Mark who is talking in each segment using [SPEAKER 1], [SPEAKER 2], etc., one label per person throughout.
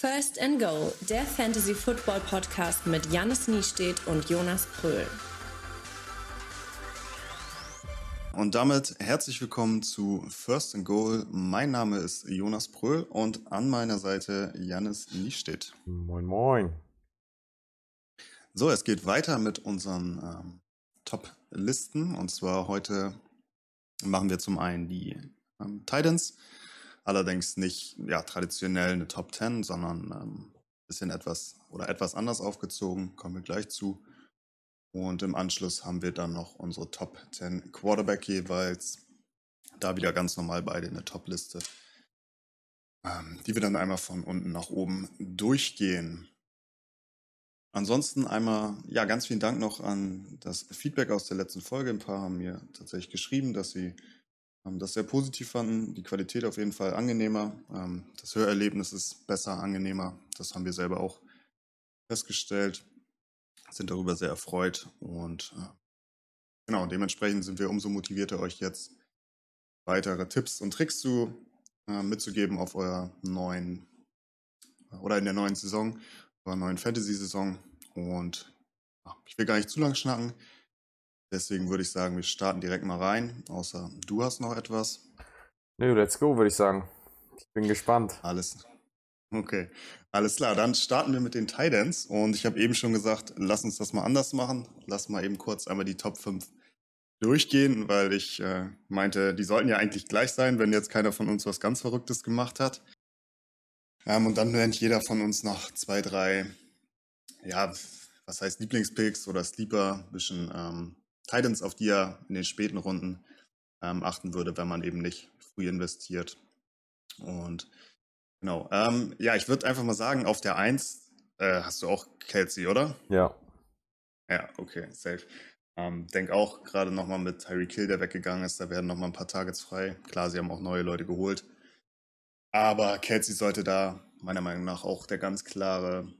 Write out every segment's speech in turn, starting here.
[SPEAKER 1] First and Goal, der Fantasy Football Podcast mit Jannis Niestedt und Jonas Pröhl.
[SPEAKER 2] Und damit herzlich willkommen zu First and Goal. Mein Name ist Jonas Pröhl und an meiner Seite Jannis Niestedt.
[SPEAKER 3] Moin, moin.
[SPEAKER 2] So, es geht weiter mit unseren ähm, Top-Listen. Und zwar heute machen wir zum einen die ähm, Titans Allerdings nicht ja, traditionell eine Top 10, sondern ähm, bisschen etwas oder etwas anders aufgezogen, kommen wir gleich zu. Und im Anschluss haben wir dann noch unsere Top 10 Quarterback jeweils. Da wieder ganz normal beide in der Top-Liste. Ähm, die wir dann einmal von unten nach oben durchgehen. Ansonsten einmal, ja, ganz vielen Dank noch an das Feedback aus der letzten Folge. Ein paar haben mir tatsächlich geschrieben, dass sie das sehr positiv fanden. Die Qualität auf jeden Fall angenehmer. Ähm, das Hörerlebnis ist besser, angenehmer. Das haben wir selber auch festgestellt. Sind darüber sehr erfreut und äh, genau, dementsprechend sind wir umso motivierter, euch jetzt weitere Tipps und Tricks zu, äh, mitzugeben auf eurer neuen oder in der neuen Saison, eurer neuen Fantasy-Saison. Und ich will gar nicht zu lang schnacken. Deswegen würde ich sagen, wir starten direkt mal rein. Außer du hast noch etwas.
[SPEAKER 3] Nö, let's go, würde ich sagen. Ich bin gespannt.
[SPEAKER 2] Alles. Okay, alles klar. Dann starten wir mit den Titans. Und ich habe eben schon gesagt, lass uns das mal anders machen. Lass mal eben kurz einmal die Top 5 durchgehen, weil ich äh, meinte, die sollten ja eigentlich gleich sein, wenn jetzt keiner von uns was ganz Verrücktes gemacht hat. Ähm, und dann nennt jeder von uns noch zwei, drei, ja, was heißt Lieblingspicks oder Sleeper, ein bisschen ähm, Titans, auf die er in den späten Runden ähm, achten würde, wenn man eben nicht früh investiert. Und genau, ähm, ja, ich würde einfach mal sagen, auf der 1 äh, hast du auch Kelsey, oder?
[SPEAKER 3] Ja.
[SPEAKER 2] Ja, okay, safe. Ähm, denk auch gerade nochmal mit Tyreek Hill, der weggegangen ist, da werden nochmal ein paar Targets frei. Klar, sie haben auch neue Leute geholt. Aber Kelsey sollte da meiner Meinung nach auch der ganz klare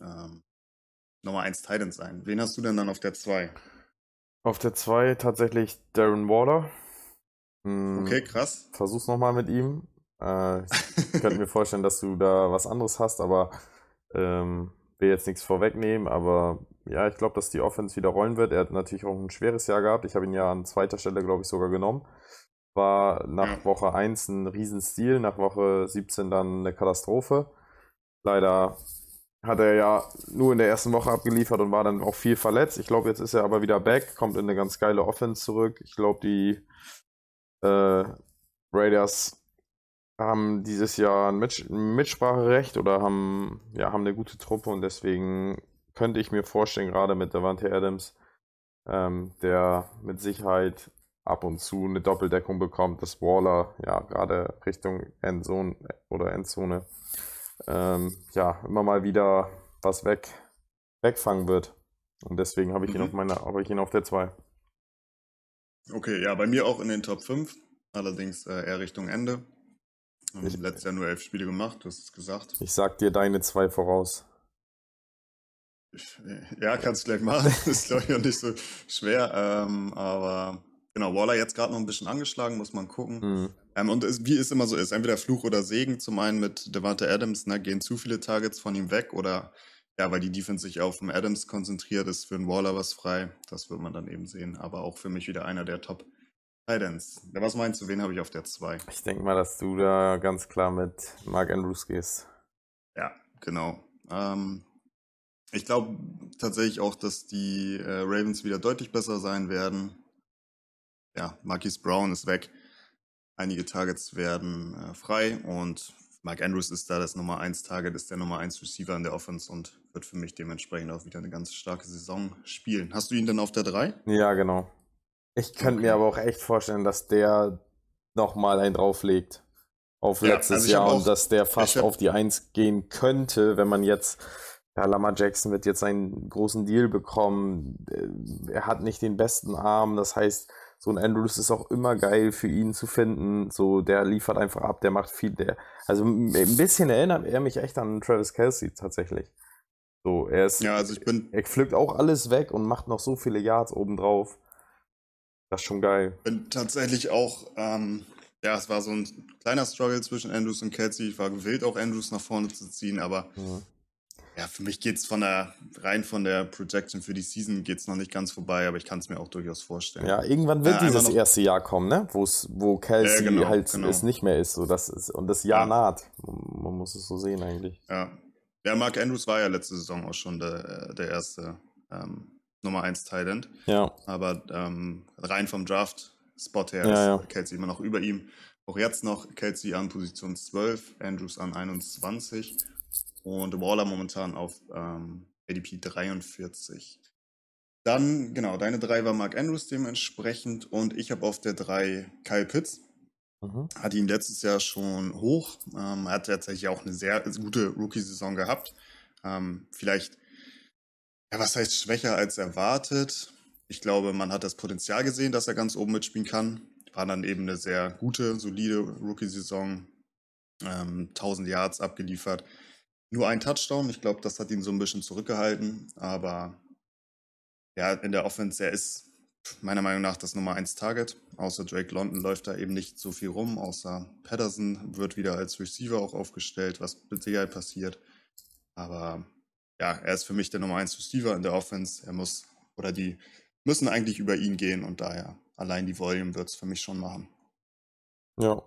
[SPEAKER 2] ähm, Nummer 1 Titan sein. Wen hast du denn dann auf der 2?
[SPEAKER 3] Auf der 2 tatsächlich Darren Waller.
[SPEAKER 2] Hm, okay, krass.
[SPEAKER 3] Versuch's nochmal mit ihm. Äh, ich könnte mir vorstellen, dass du da was anderes hast, aber ähm, will jetzt nichts vorwegnehmen. Aber ja, ich glaube, dass die Offense wieder rollen wird. Er hat natürlich auch ein schweres Jahr gehabt. Ich habe ihn ja an zweiter Stelle, glaube ich, sogar genommen. War nach ja. Woche 1 ein Riesenstil, nach Woche 17 dann eine Katastrophe. Leider hat er ja nur in der ersten Woche abgeliefert und war dann auch viel verletzt. Ich glaube, jetzt ist er aber wieder back, kommt in eine ganz geile Offense zurück. Ich glaube, die äh, Raiders haben dieses Jahr ein, Mit Mitspracherecht oder haben, ja, haben eine gute Truppe und deswegen könnte ich mir vorstellen, gerade mit Davante Adams, ähm, der mit Sicherheit ab und zu eine Doppeldeckung bekommt, dass Waller ja gerade Richtung Endzone oder Endzone ähm, ja, immer mal wieder was weg, wegfangen wird. Und deswegen habe ich ihn mhm. auf meiner, habe ich ihn auf der 2.
[SPEAKER 2] Okay, ja, bei mir auch in den Top 5, allerdings äh, eher Richtung Ende. Ich habe letztes Jahr nur elf Spiele gemacht, du hast es gesagt.
[SPEAKER 3] Ich sag dir deine zwei voraus.
[SPEAKER 2] Äh, ja, kannst du gleich machen. Das ist, glaube ich, auch nicht so schwer. Ähm, aber genau, Waller jetzt gerade noch ein bisschen angeschlagen, muss man gucken. Mhm. Ähm, und es, wie es immer so ist, entweder Fluch oder Segen. Zum einen mit Devante Adams, ne, gehen zu viele Targets von ihm weg oder ja, weil die Defense sich auf den Adams konzentriert, ist für einen Waller was frei. Das wird man dann eben sehen. Aber auch für mich wieder einer der Top Titans. Was meinst du, wen habe ich auf der 2?
[SPEAKER 3] Ich denke mal, dass du da ganz klar mit Mark Andrews gehst.
[SPEAKER 2] Ja, genau. Ähm, ich glaube tatsächlich auch, dass die äh, Ravens wieder deutlich besser sein werden. Ja, Marquis Brown ist weg. Einige Targets werden äh, frei und Mike Andrews ist da das Nummer 1 Target, ist der Nummer 1 Receiver in der Offense und wird für mich dementsprechend auch wieder eine ganz starke Saison spielen. Hast du ihn denn auf der 3?
[SPEAKER 3] Ja, genau. Ich könnte okay. mir aber auch echt vorstellen, dass der nochmal einen drauflegt auf letztes ja, also Jahr und dass der fast auf die 1 gehen könnte, wenn man jetzt ja, Lama Jackson wird jetzt einen großen Deal bekommen. Äh, er hat nicht den besten Arm, das heißt, so ein Andrews ist auch immer geil für ihn zu finden. So, der liefert einfach ab, der macht viel. Der, also ein bisschen erinnert er mich echt an Travis Kelsey tatsächlich. So, er ist.
[SPEAKER 2] Ja, also ich bin.
[SPEAKER 3] Er pflückt auch alles weg und macht noch so viele Yards obendrauf. Das ist schon geil.
[SPEAKER 2] Bin tatsächlich auch ähm, ja, es war so ein kleiner Struggle zwischen Andrews und Kelsey. Ich war gewillt, auch Andrews nach vorne zu ziehen, aber mhm. Ja, für mich geht es von der, rein von der Projection für die Season geht noch nicht ganz vorbei, aber ich kann es mir auch durchaus vorstellen.
[SPEAKER 3] Ja, irgendwann wird ja, dieses erste Jahr kommen, ne? Wo's, wo Kelsey ja, genau, halt genau. es nicht mehr ist. So, das ist und das Jahr ja. naht. Man muss es so sehen eigentlich.
[SPEAKER 2] Ja. Ja, Mark Andrews war ja letzte Saison auch schon der, der erste ähm, Nummer 1 Thailand.
[SPEAKER 3] Ja.
[SPEAKER 2] Aber ähm, rein vom Draft-Spot her
[SPEAKER 3] ja,
[SPEAKER 2] ist Kelsey immer noch über ihm. Auch jetzt noch Kelsey an Position 12, Andrews an 21 und Waller momentan auf ähm, ADP 43. Dann, genau, deine 3 war Mark Andrews dementsprechend und ich habe auf der 3 Kyle Pitts. Mhm. Hatte ihn letztes Jahr schon hoch. Ähm, hat tatsächlich auch eine sehr gute Rookie-Saison gehabt. Ähm, vielleicht, ja, was heißt schwächer als erwartet? Ich glaube, man hat das Potenzial gesehen, dass er ganz oben mitspielen kann. War dann eben eine sehr gute, solide Rookie-Saison. Ähm, 1000 Yards abgeliefert. Nur ein Touchdown. Ich glaube, das hat ihn so ein bisschen zurückgehalten. Aber ja, in der Offense, er ist meiner Meinung nach das Nummer 1 Target. Außer Drake London läuft da eben nicht so viel rum. Außer Patterson wird wieder als Receiver auch aufgestellt, was mit Sicherheit passiert. Aber ja, er ist für mich der Nummer 1 Receiver in der Offense. Er muss, oder die müssen eigentlich über ihn gehen und daher allein die Volume wird es für mich schon machen.
[SPEAKER 3] Ja,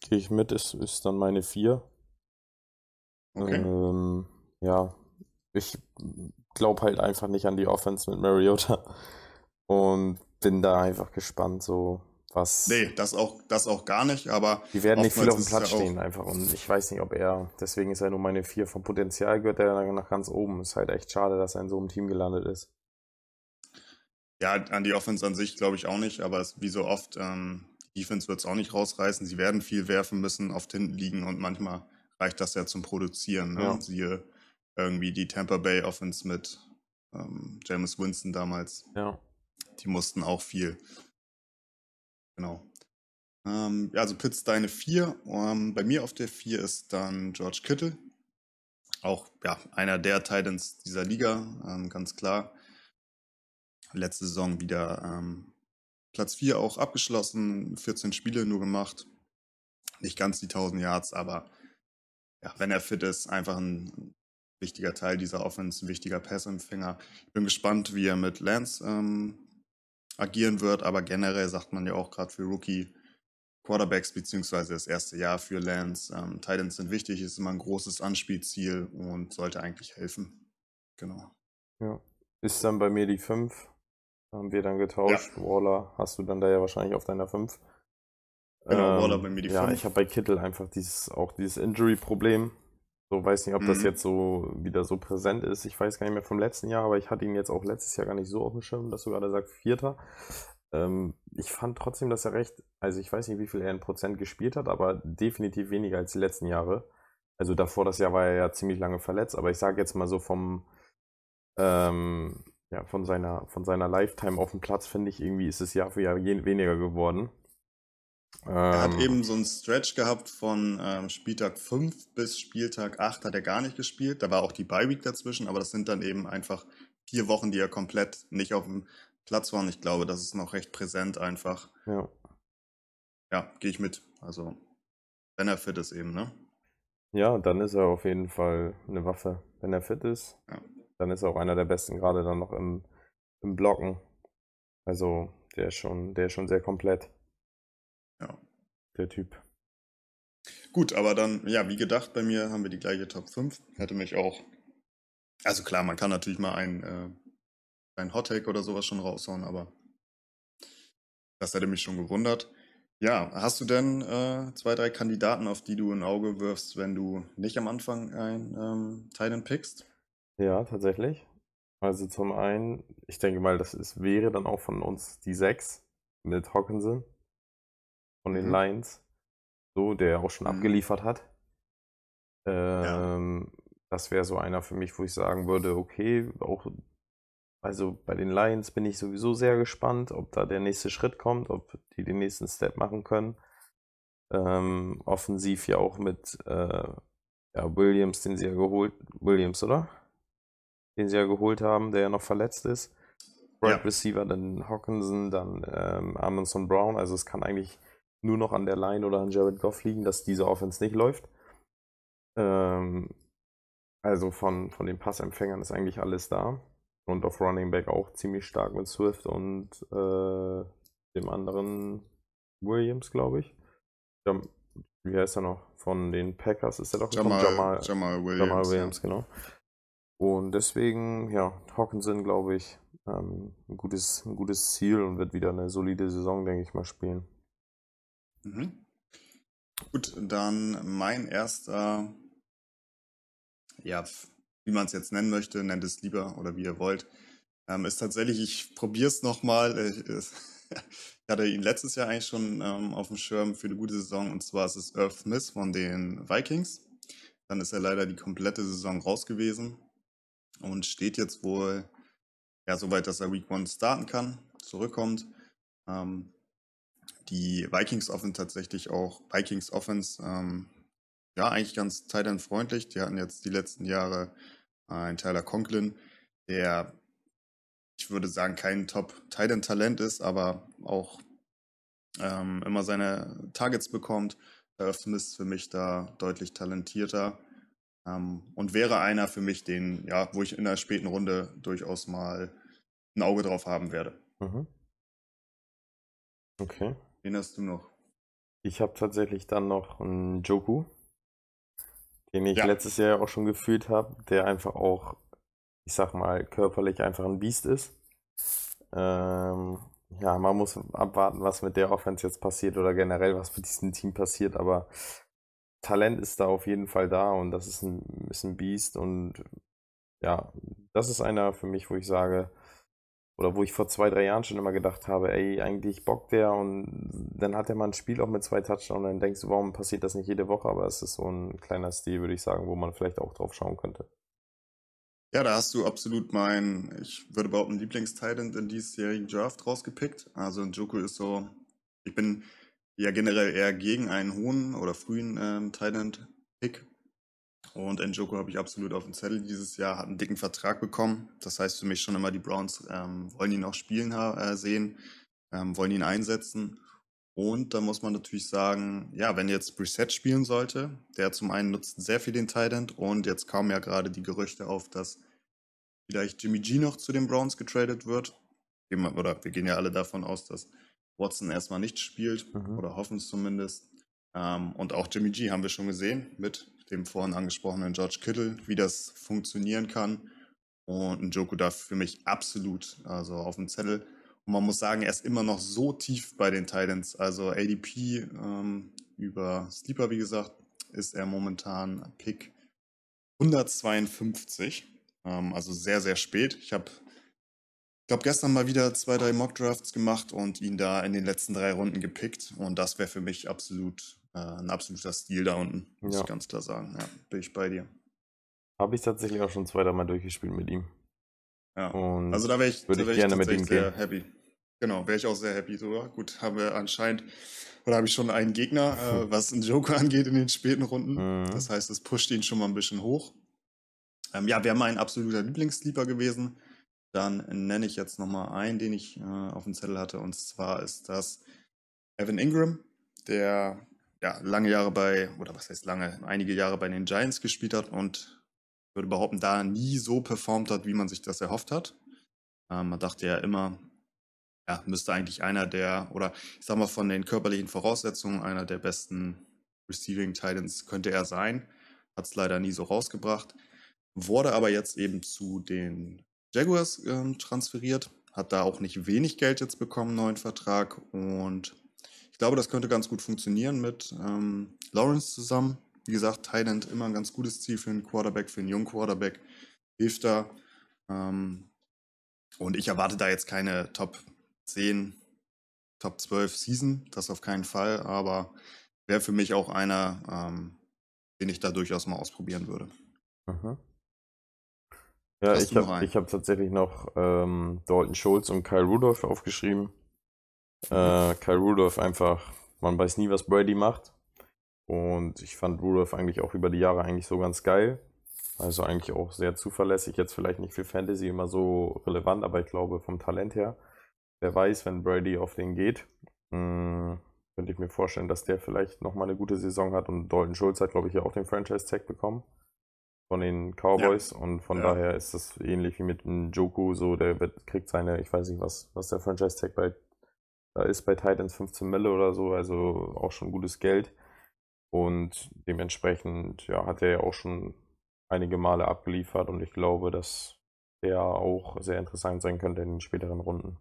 [SPEAKER 3] gehe ich mit, ist, ist dann meine 4. Okay. Ähm, ja, ich glaube halt einfach nicht an die Offense mit Mariota. Und bin da einfach gespannt, so was.
[SPEAKER 2] Nee, das auch, das auch gar nicht, aber.
[SPEAKER 3] Die werden nicht viel auf dem Platz stehen, einfach. Und ich weiß nicht, ob er, deswegen ist er nur meine vier. Vom Potenzial gehört er nach ganz oben. Ist halt echt schade, dass er in so einem Team gelandet ist.
[SPEAKER 2] Ja, an die Offense an sich glaube ich auch nicht, aber es, wie so oft, ähm, Defense wird es auch nicht rausreißen. Sie werden viel werfen müssen, oft hinten liegen und manchmal reicht das ja zum Produzieren. Ne? Ja. Siehe irgendwie die Tampa Bay Offense mit ähm, James Winston damals.
[SPEAKER 3] Ja.
[SPEAKER 2] Die mussten auch viel. Genau. Ähm, also Pitts deine 4. Ähm, bei mir auf der 4 ist dann George Kittle. Auch ja, einer der Titans dieser Liga, ähm, ganz klar. Letzte Saison wieder ähm, Platz 4 auch abgeschlossen, 14 Spiele nur gemacht. Nicht ganz die 1000 Yards, aber ja, wenn er fit ist, einfach ein wichtiger Teil dieser Offense, ein wichtiger Passempfänger. Ich bin gespannt, wie er mit Lance ähm, agieren wird, aber generell sagt man ja auch gerade für Rookie Quarterbacks beziehungsweise das erste Jahr für Lance. Ähm, Titans sind wichtig, ist immer ein großes Anspielziel und sollte eigentlich helfen. Genau.
[SPEAKER 3] Ja. Ist dann bei mir die 5. Haben wir dann getauscht. Ja. Waller hast du dann da ja wahrscheinlich auf deiner 5.
[SPEAKER 2] Genau, ähm, Waller bei mir die 5.
[SPEAKER 3] Ja, ich habe bei Kittel einfach dieses, auch dieses Injury-Problem. So weiß nicht, ob mhm. das jetzt so wieder so präsent ist. Ich weiß gar nicht mehr vom letzten Jahr, aber ich hatte ihn jetzt auch letztes Jahr gar nicht so auf dem Schirm, dass du gerade sagst, Vierter. Ähm, ich fand trotzdem, dass er recht, also ich weiß nicht, wie viel er in Prozent gespielt hat, aber definitiv weniger als die letzten Jahre. Also davor das Jahr war er ja ziemlich lange verletzt, aber ich sage jetzt mal so vom, ähm, ja, von seiner, von seiner Lifetime auf dem Platz, finde ich, irgendwie ist es Jahr für Jahr weniger geworden.
[SPEAKER 2] Er hat ähm. eben so einen Stretch gehabt von ähm, Spieltag 5 bis Spieltag 8 hat er gar nicht gespielt. Da war auch die Bye Week dazwischen, aber das sind dann eben einfach vier Wochen, die er komplett nicht auf dem Platz war. Und ich glaube, das ist noch recht präsent einfach.
[SPEAKER 3] Ja.
[SPEAKER 2] Ja, gehe ich mit. Also, wenn er fit ist eben, ne?
[SPEAKER 3] Ja, dann ist er auf jeden Fall eine Waffe. Wenn er fit ist,
[SPEAKER 2] ja.
[SPEAKER 3] dann ist er auch einer der besten, gerade dann noch im, im Blocken. Also, der ist schon, der ist schon sehr komplett.
[SPEAKER 2] Ja.
[SPEAKER 3] Der Typ.
[SPEAKER 2] Gut, aber dann, ja, wie gedacht, bei mir haben wir die gleiche Top 5. Hätte mich auch. Also klar, man kann natürlich mal ein, äh, ein Hot Take oder sowas schon raushauen, aber das hätte mich schon gewundert. Ja, hast du denn äh, zwei, drei Kandidaten, auf die du ein Auge wirfst, wenn du nicht am Anfang ein ähm, Titan pickst?
[SPEAKER 3] Ja, tatsächlich. Also zum einen, ich denke mal, das ist, wäre dann auch von uns die 6 mit Hawkinson von den mhm. Lions, so, der auch schon mhm. abgeliefert hat. Ähm, ja. Das wäre so einer für mich, wo ich sagen würde, okay, auch, also bei den Lions bin ich sowieso sehr gespannt, ob da der nächste Schritt kommt, ob die den nächsten Step machen können. Ähm, offensiv ja auch mit äh, ja, Williams, den sie ja geholt, Williams, oder? Den sie ja geholt haben, der ja noch verletzt ist. Right ja. Receiver, dann Hawkinson, dann ähm, Amundsen Brown. Also es kann eigentlich nur noch an der Line oder an Jared Goff liegen, dass diese Offense nicht läuft. Ähm, also von, von den Passempfängern ist eigentlich alles da. Und auf Running Back auch ziemlich stark mit Swift und äh, dem anderen Williams, glaube ich. Jam wie heißt er noch? Von den Packers ist er doch
[SPEAKER 2] Jamal,
[SPEAKER 3] Jamal,
[SPEAKER 2] Jamal Williams.
[SPEAKER 3] Jamal Williams, genau. Und deswegen, ja, Hawkinson, glaube ich, ähm, ein, gutes, ein gutes Ziel und wird wieder eine solide Saison, denke ich mal, spielen.
[SPEAKER 2] Mhm. Gut, dann mein erster, ja, wie man es jetzt nennen möchte, nennt es lieber oder wie ihr wollt, ähm, ist tatsächlich, ich probiere es nochmal. Ich hatte ihn letztes Jahr eigentlich schon ähm, auf dem Schirm für eine gute Saison und zwar ist es Earth Smith von den Vikings. Dann ist er leider die komplette Saison raus gewesen und steht jetzt wohl ja so weit, dass er Week One starten kann, zurückkommt. Ähm, die Vikings Offense tatsächlich auch, Vikings Offense, ähm, ja, eigentlich ganz freundlich. Die hatten jetzt die letzten Jahre einen Tyler Conklin, der, ich würde sagen, kein Top-Titan-Talent ist, aber auch ähm, immer seine Targets bekommt. Smith für mich da deutlich talentierter ähm, und wäre einer für mich, den, ja, wo ich in der späten Runde durchaus mal ein Auge drauf haben werde.
[SPEAKER 3] Mhm. Okay.
[SPEAKER 2] Wen hast du noch?
[SPEAKER 3] Ich habe tatsächlich dann noch einen Joku, den ich
[SPEAKER 2] Ja.
[SPEAKER 3] letztes Jahr auch schon gefühlt habe, der einfach auch, ich sag mal, körperlich einfach ein Biest ist. Ähm, ja, man muss abwarten, was mit der Offense jetzt passiert oder generell, was mit diesem Team passiert, aber Talent ist da auf jeden Fall da und das ist ein, ist ein Biest und ja, das ist einer für mich, wo ich sage, oder wo ich vor zwei, drei Jahren schon immer gedacht habe, ey, eigentlich bockt der und dann hat er mal ein Spiel auch mit zwei Touchdowns und dann denkst du, warum passiert das nicht jede Woche? Aber es ist so ein kleiner Stil, würde ich sagen, wo man vielleicht auch drauf schauen könnte.
[SPEAKER 2] Ja, da hast du absolut mein, ich würde behaupten, Lieblingstitan in diesjährigen Draft rausgepickt. Also Njoku ist so, ich bin ja generell eher gegen einen hohen oder frühen ähm, Titan-Pick. Und Njoku habe ich absolut auf dem Zettel dieses Jahr, hat einen dicken Vertrag bekommen. Das heißt für mich schon immer, die Browns ähm, wollen ihn auch spielen äh, sehen, ähm, wollen ihn einsetzen. Und da muss man natürlich sagen, ja, wenn jetzt Brissett spielen sollte, der zum einen nutzt sehr viel den Titan und jetzt kamen ja gerade die Gerüchte auf, dass vielleicht Jimmy G noch zu den Browns getradet wird. Oder wir gehen ja alle davon aus, dass Watson erstmal nicht spielt
[SPEAKER 3] Mhm.
[SPEAKER 2] oder hoffen es zumindest. Ähm, und auch Jimmy G haben wir schon gesehen mit dem vorhin angesprochenen George Kittle, wie das funktionieren kann. Und Njoku darf für mich absolut also auf dem Zettel. Und man muss sagen, er ist immer noch so tief bei den Titans. Also ADP ähm, über Sleeper, wie gesagt, ist er momentan Pick 152. Ähm, also sehr, sehr spät. Ich habe, ich glaube, gestern mal wieder zwei, drei Mock-Drafts gemacht und ihn da in den letzten drei Runden gepickt. Und das wäre für mich absolut äh, ein absoluter Stil da unten, muss
[SPEAKER 3] Ja.
[SPEAKER 2] ich ganz klar sagen. Ja, bin ich bei dir.
[SPEAKER 3] Habe ich tatsächlich auch schon zwei, dreimal durchgespielt mit ihm.
[SPEAKER 2] Ja.
[SPEAKER 3] Und
[SPEAKER 2] Also da wäre ich,
[SPEAKER 3] würde
[SPEAKER 2] da
[SPEAKER 3] ich
[SPEAKER 2] wär
[SPEAKER 3] gerne mit ihm
[SPEAKER 2] sehr
[SPEAKER 3] gehen.
[SPEAKER 2] happy. Genau, wäre ich auch sehr happy drüber. Gut, haben wir anscheinend, oder habe ich schon einen Gegner, äh, was einen Joker angeht in den späten Runden.
[SPEAKER 3] Mhm.
[SPEAKER 2] Das heißt, es pusht ihn schon mal ein bisschen hoch. Ähm, ja, wäre mein absoluter Lieblingssleeper gewesen. Dann nenne ich jetzt nochmal einen, den ich äh, auf dem Zettel hatte. Und zwar ist das Evan Ingram, der ja lange Jahre bei, oder was heißt lange, einige Jahre bei den Giants gespielt hat und würde behaupten, da nie so performt hat, wie man sich das erhofft hat. Ähm, man dachte ja immer, ja, müsste eigentlich einer der, oder ich sag mal von den körperlichen Voraussetzungen, einer der besten Receiving Titans könnte er sein. Hat es leider nie so rausgebracht. Wurde aber jetzt eben zu den Jaguars ähm, transferiert. Hat da auch nicht wenig Geld jetzt bekommen, neuen Vertrag. Und ich glaube, das könnte ganz gut funktionieren mit ähm, Lawrence zusammen. Wie gesagt, Thailand immer ein ganz gutes Ziel für einen Quarterback, für einen jungen Quarterback. Hilft da. Ähm, und ich erwarte da jetzt keine Top 10, Top 12 Season, das auf keinen Fall, aber wäre für mich auch einer, ähm, den ich da durchaus mal ausprobieren würde.
[SPEAKER 3] Mhm. Ja,
[SPEAKER 2] Hast
[SPEAKER 3] ich habe hab tatsächlich noch ähm, Dalton Schultz und Kyle Rudolph aufgeschrieben. Äh, Kyle Rudolph einfach, man weiß nie, was Brady macht. Und ich fand Rudolph eigentlich auch über die Jahre eigentlich so ganz geil. Also eigentlich auch sehr zuverlässig. Jetzt vielleicht nicht für Fantasy immer so relevant, aber ich glaube vom Talent her, wer weiß, wenn Brady auf den geht. Mh, könnte ich mir vorstellen, dass der vielleicht nochmal eine gute Saison hat und Dalton Schulz hat, glaube ich, ja auch den Franchise-Tag bekommen von den Cowboys ja. und von ja. daher ist das ähnlich wie mit Joku, so der wird, kriegt seine, ich weiß nicht, was, was der Franchise-Tag bei da ist bei Titans 15 Mille oder so, also auch schon gutes Geld. Und dementsprechend ja, hat er ja auch schon einige Male abgeliefert und ich glaube, dass der auch sehr interessant sein könnte in den späteren Runden.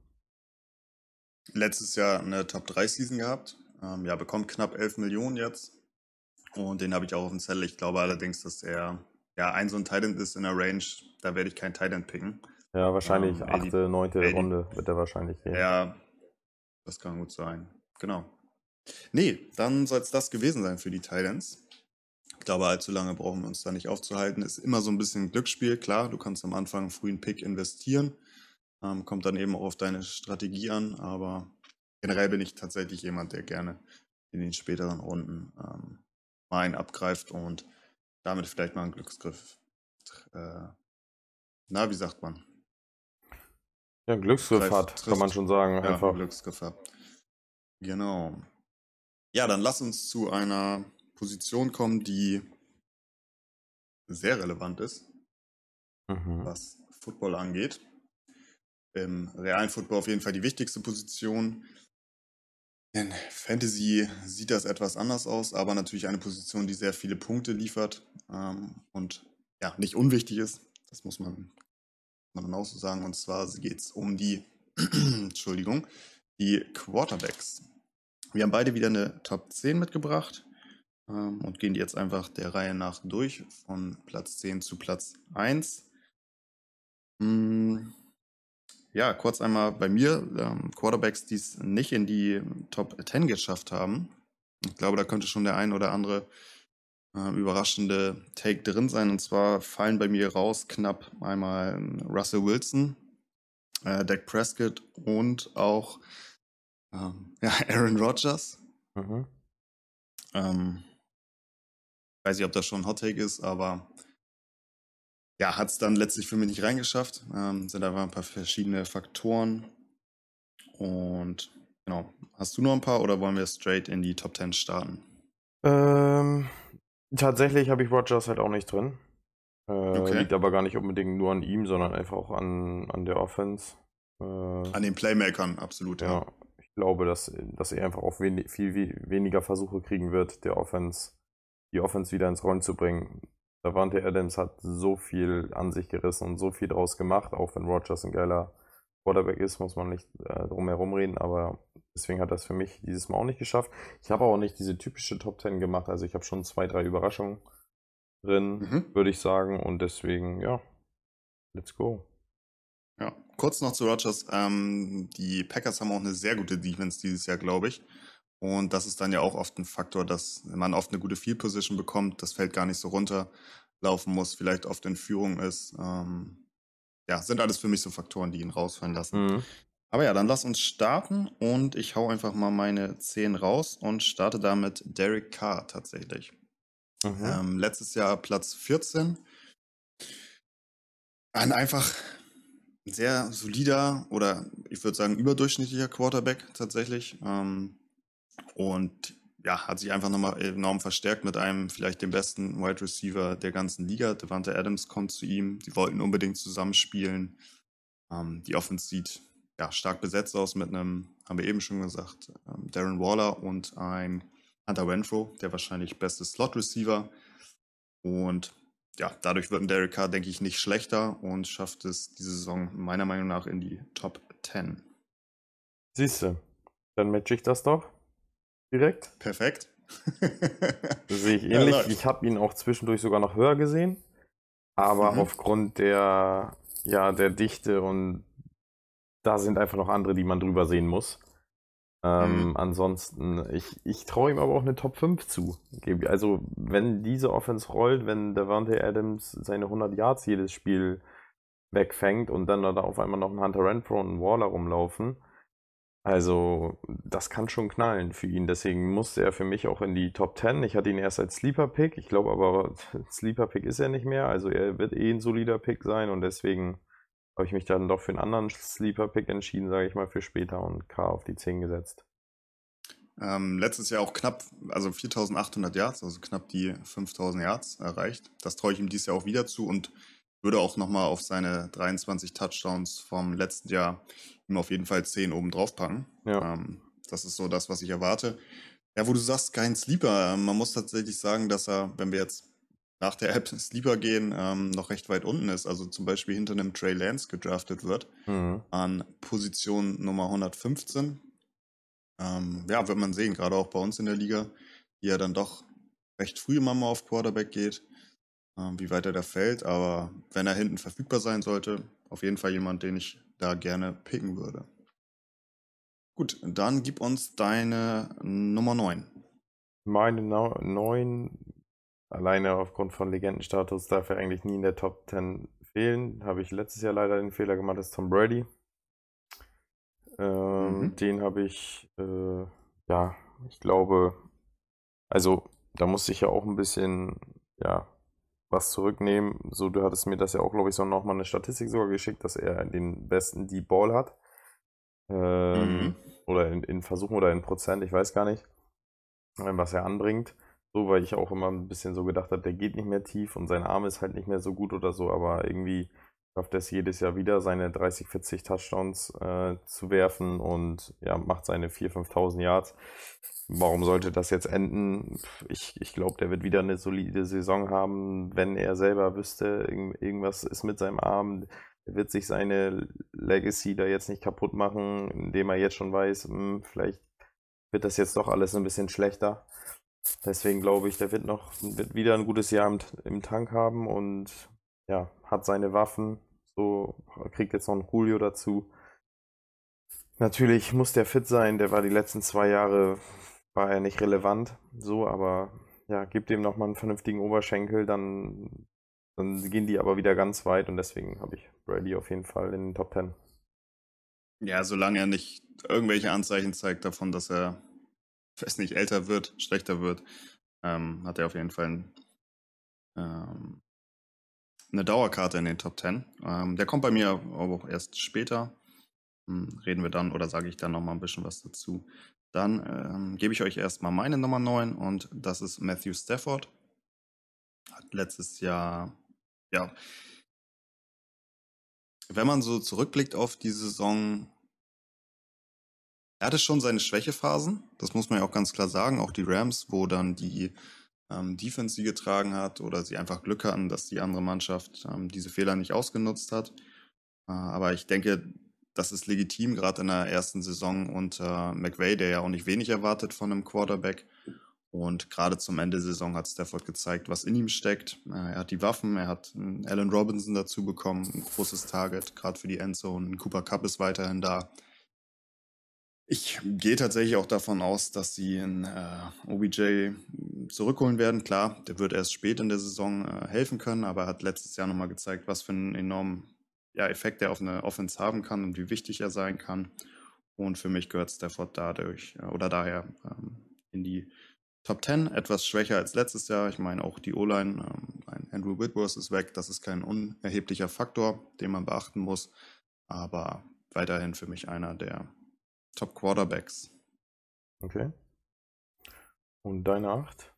[SPEAKER 2] Letztes Jahr eine Top 3 Season gehabt. Ähm, ja, bekommt knapp 11 Millionen jetzt. Und den habe ich auch auf dem Zettel. Ich glaube allerdings, dass er ja ein so ein Titan ist in der Range. Da werde ich kein Titan picken.
[SPEAKER 3] Ja, wahrscheinlich ähm, achte, neunte Runde wird er wahrscheinlich
[SPEAKER 2] gehen. Ja, das kann gut sein. Genau. Nee, dann soll es das gewesen sein für die Titans. Ich glaube, allzu lange brauchen wir uns da nicht aufzuhalten. Ist immer so ein bisschen Glücksspiel. Klar, du kannst am Anfang einen frühen Pick investieren. Ähm, kommt dann eben auch auf deine Strategie an. Aber generell bin ich tatsächlich jemand, der gerne in den späteren Runden ähm, mal einen abgreift und damit vielleicht mal einen Glücksgriff. Äh, na, wie sagt man?
[SPEAKER 3] Ja, Glücksgriff hat, kann man schon sagen.
[SPEAKER 2] Ja, einfach. Glücksgriff hat. Genau. Ja, dann lass uns zu einer Position kommen, die sehr relevant ist, mhm. was Football angeht. Im realen Football auf jeden Fall die wichtigste Position. In Fantasy sieht das etwas anders aus, aber natürlich eine Position, die sehr viele Punkte liefert ähm, und ja, nicht unwichtig ist. Das muss man man auch so sagen. Und zwar geht es um die, Entschuldigung, die Quarterbacks. Wir haben beide wieder eine Top 10 mitgebracht ähm, und gehen die jetzt einfach der Reihe nach durch, von Platz 10 zu Platz 1. Hm, ja, kurz einmal bei mir, ähm, Quarterbacks, die es nicht in die Top 10 geschafft haben. Ich glaube, da könnte schon der ein oder andere äh, überraschende Take drin sein. Und zwar fallen bei mir raus knapp einmal ähm, Russell Wilson, äh, Dak Prescott und auch ähm, ja, Aaron Rodgers. Mhm. Ähm, weiß nicht, ob das schon ein Hot Take ist, aber ja, hat es dann letztlich für mich nicht reingeschafft. Ähm, sind einfach ein paar verschiedene Faktoren. Und genau, hast du noch ein paar oder wollen wir straight in die Top 10 starten?
[SPEAKER 3] Ähm, Tatsächlich habe ich Rogers halt auch nicht drin. Äh, okay. Liegt aber gar nicht unbedingt nur an ihm, sondern einfach auch an, an der Offense.
[SPEAKER 2] Äh, an den Playmakern, absolut, ja. ja.
[SPEAKER 3] Ich glaube, dass, dass er einfach auch wen, viel, viel weniger Versuche kriegen wird, der Offense, die Offense wieder ins Rollen zu bringen. Davante Adams hat so viel an sich gerissen und so viel draus gemacht, auch wenn Rogers ein geiler Quarterback ist, muss man nicht äh, drum herum reden, aber deswegen hat das für mich dieses Mal auch nicht geschafft. Ich habe auch nicht diese typische Top 10 gemacht, also ich habe schon zwei, drei Überraschungen drin, mhm. würde ich sagen, und deswegen, ja, let's go.
[SPEAKER 2] Ja, kurz noch zu Rogers. Ähm, die Packers haben auch eine sehr gute Defense dieses Jahr, glaube ich. Und das ist dann ja auch oft ein Faktor, dass man oft eine gute Field Position bekommt, das Feld gar nicht so runterlaufen muss, vielleicht oft in Führung ist. Ähm, ja, sind alles für mich so Faktoren, die ihn rausfallen lassen. Mhm. Aber ja, dann lass uns starten und ich hau einfach mal meine 10 raus und starte damit Derek Carr tatsächlich. Mhm. Ähm, letztes Jahr Platz 14. Ein einfach sehr solider oder ich würde sagen überdurchschnittlicher Quarterback tatsächlich. Ähm, und ja, hat sich einfach nochmal enorm verstärkt mit einem vielleicht dem besten Wide Receiver der ganzen Liga. Devante Adams kommt zu ihm. Die wollten unbedingt zusammenspielen. Ähm, die Offense sieht ja, stark besetzt aus mit einem, haben wir eben schon gesagt, ähm, Darren Waller und ein Hunter Renfro, der wahrscheinlich beste Slot Receiver. Und ja, dadurch wird ein Derek Carr, denke ich, nicht schlechter und schafft es diese Saison meiner Meinung nach in die Top 10.
[SPEAKER 3] Siehst du, dann match ich das doch direkt.
[SPEAKER 2] Perfekt.
[SPEAKER 3] das sehe ich ähnlich. Ja, ich habe ihn auch zwischendurch sogar noch höher gesehen. Aber mhm. aufgrund der, ja, der Dichte und da sind einfach noch andere, die man drüber sehen muss. Ähm, mhm. Ansonsten, ich, ich traue ihm aber auch eine Top 5 zu. Also, wenn diese Offense rollt, wenn Devante Adams seine 100 Yards jedes Spiel wegfängt und dann da auf einmal noch ein Hunter Renfro und ein Waller rumlaufen, also, das kann schon knallen für ihn. Deswegen musste er für mich auch in die Top 10. Ich hatte ihn erst als Sleeper-Pick. Ich glaube aber, Sleeper-Pick ist er nicht mehr. Also, er wird eh ein solider Pick sein und deswegen habe ich mich dann doch für einen anderen Sleeper-Pick entschieden, sage ich mal, für später und K auf die 10 gesetzt.
[SPEAKER 2] Ähm, letztes Jahr auch knapp, also 4800 Yards, also knapp die 5000 Yards erreicht. Das traue ich ihm dieses Jahr auch wieder zu und würde auch nochmal auf seine 23 Touchdowns vom letzten Jahr ihm auf jeden Fall 10 oben drauf packen. Ja. Ähm, das ist so das, was ich erwarte. Ja, wo du sagst, kein Sleeper. Man muss tatsächlich sagen, dass er, wenn wir jetzt nach der App Sleeper gehen, ähm, noch recht weit unten ist. Also zum Beispiel hinter einem Trey Lance gedraftet wird. Mhm. An Position Nummer 115. Ähm, ja, wird man sehen, gerade auch bei uns in der Liga, wie er dann doch recht früh immer mal auf Quarterback geht, ähm, wie weit er da fällt. Aber wenn er hinten verfügbar sein sollte, auf jeden Fall jemand, den ich da gerne picken würde. Gut, dann gib uns deine Nummer 9.
[SPEAKER 3] Meine 9, alleine aufgrund von Legendenstatus, darf er eigentlich nie in der Top 10 fehlen. Habe ich letztes Jahr leider den Fehler gemacht, ist Tom Brady. Ähm, mhm. Den habe ich, äh, ja, ich glaube, also da musste ich ja auch ein bisschen, ja, was zurücknehmen. So, du hattest mir das ja auch, glaube ich, so nochmal eine Statistik sogar geschickt, dass er den besten Deep Ball hat. Ähm, mhm. Oder in, in, Versuchen oder in Prozent, ich weiß gar nicht, ähm, was er anbringt. So, weil ich auch immer ein bisschen so gedacht habe, der geht nicht mehr tief und sein Arm ist halt nicht mehr so gut oder so, aber irgendwie schafft es jedes Jahr wieder, seine 30, 40 Touchdowns äh, zu werfen und ja, macht seine 4.000, 5.000 Yards. Warum sollte das jetzt enden? Ich, ich glaube, der wird wieder eine solide Saison haben, wenn er selber wüsste, irgendwas ist mit seinem Arm. Er wird sich seine Legacy da jetzt nicht kaputt machen, indem er jetzt schon weiß, mh, hm, vielleicht wird das jetzt doch alles ein bisschen schlechter. Deswegen glaube ich, der wird noch wird wieder ein gutes Jahr im, im Tank haben und ja, hat seine Waffen, so kriegt jetzt noch einen Julio dazu. Natürlich muss der fit sein, der war die letzten zwei Jahre, war er nicht relevant, so, aber ja, gibt ihm nochmal einen vernünftigen Oberschenkel, dann, dann gehen die aber wieder ganz weit und deswegen habe ich Brady auf jeden Fall in den Top 10.
[SPEAKER 2] Ja, solange er nicht irgendwelche Anzeichen zeigt davon, dass er, weiß nicht, älter wird, schlechter wird, ähm, hat er auf jeden Fall einen, ähm, eine Dauerkarte in den Top 10. Ähm, der kommt bei mir aber auch erst später. Hm, reden wir dann oder sage ich dann nochmal ein bisschen was dazu. Dann ähm, gebe ich euch erstmal meine Nummer 9 und das ist Matthew Stafford. Hat letztes Jahr, ja, wenn man so zurückblickt auf die Saison, er hatte schon seine Schwächephasen, das muss man ja auch ganz klar sagen. Auch die Rams, wo dann die ähm, Defense sie getragen hat oder sie einfach Glück hatten, dass die andere Mannschaft ähm, diese Fehler nicht ausgenutzt hat. Äh, aber ich denke, das ist legitim, gerade in der ersten Saison unter McVay, der ja auch nicht wenig erwartet von einem Quarterback. Und gerade zum Ende der Saison hat Stafford gezeigt, was in ihm steckt. Äh, er hat die Waffen, er hat Allen Robinson dazu bekommen, ein großes Target, gerade für die Endzone. Cooper Cup ist weiterhin da. Ich gehe tatsächlich auch davon aus, dass sie in äh, OBJ zurückholen werden. Klar, der wird erst spät in der Saison äh, helfen können, aber er hat letztes Jahr nochmal gezeigt, was für einen enormen ja, Effekt er auf eine Offense haben kann und wie wichtig er sein kann. Und für mich gehört Stafford dadurch äh, oder daher ähm, in die Top 10. Etwas schwächer als letztes Jahr. Ich meine, auch die O-Line, ähm, Andrew Whitworth ist weg. Das ist kein unerheblicher Faktor, den man beachten muss. Aber weiterhin für mich einer der Top Quarterbacks.
[SPEAKER 3] Okay. Und deine 8?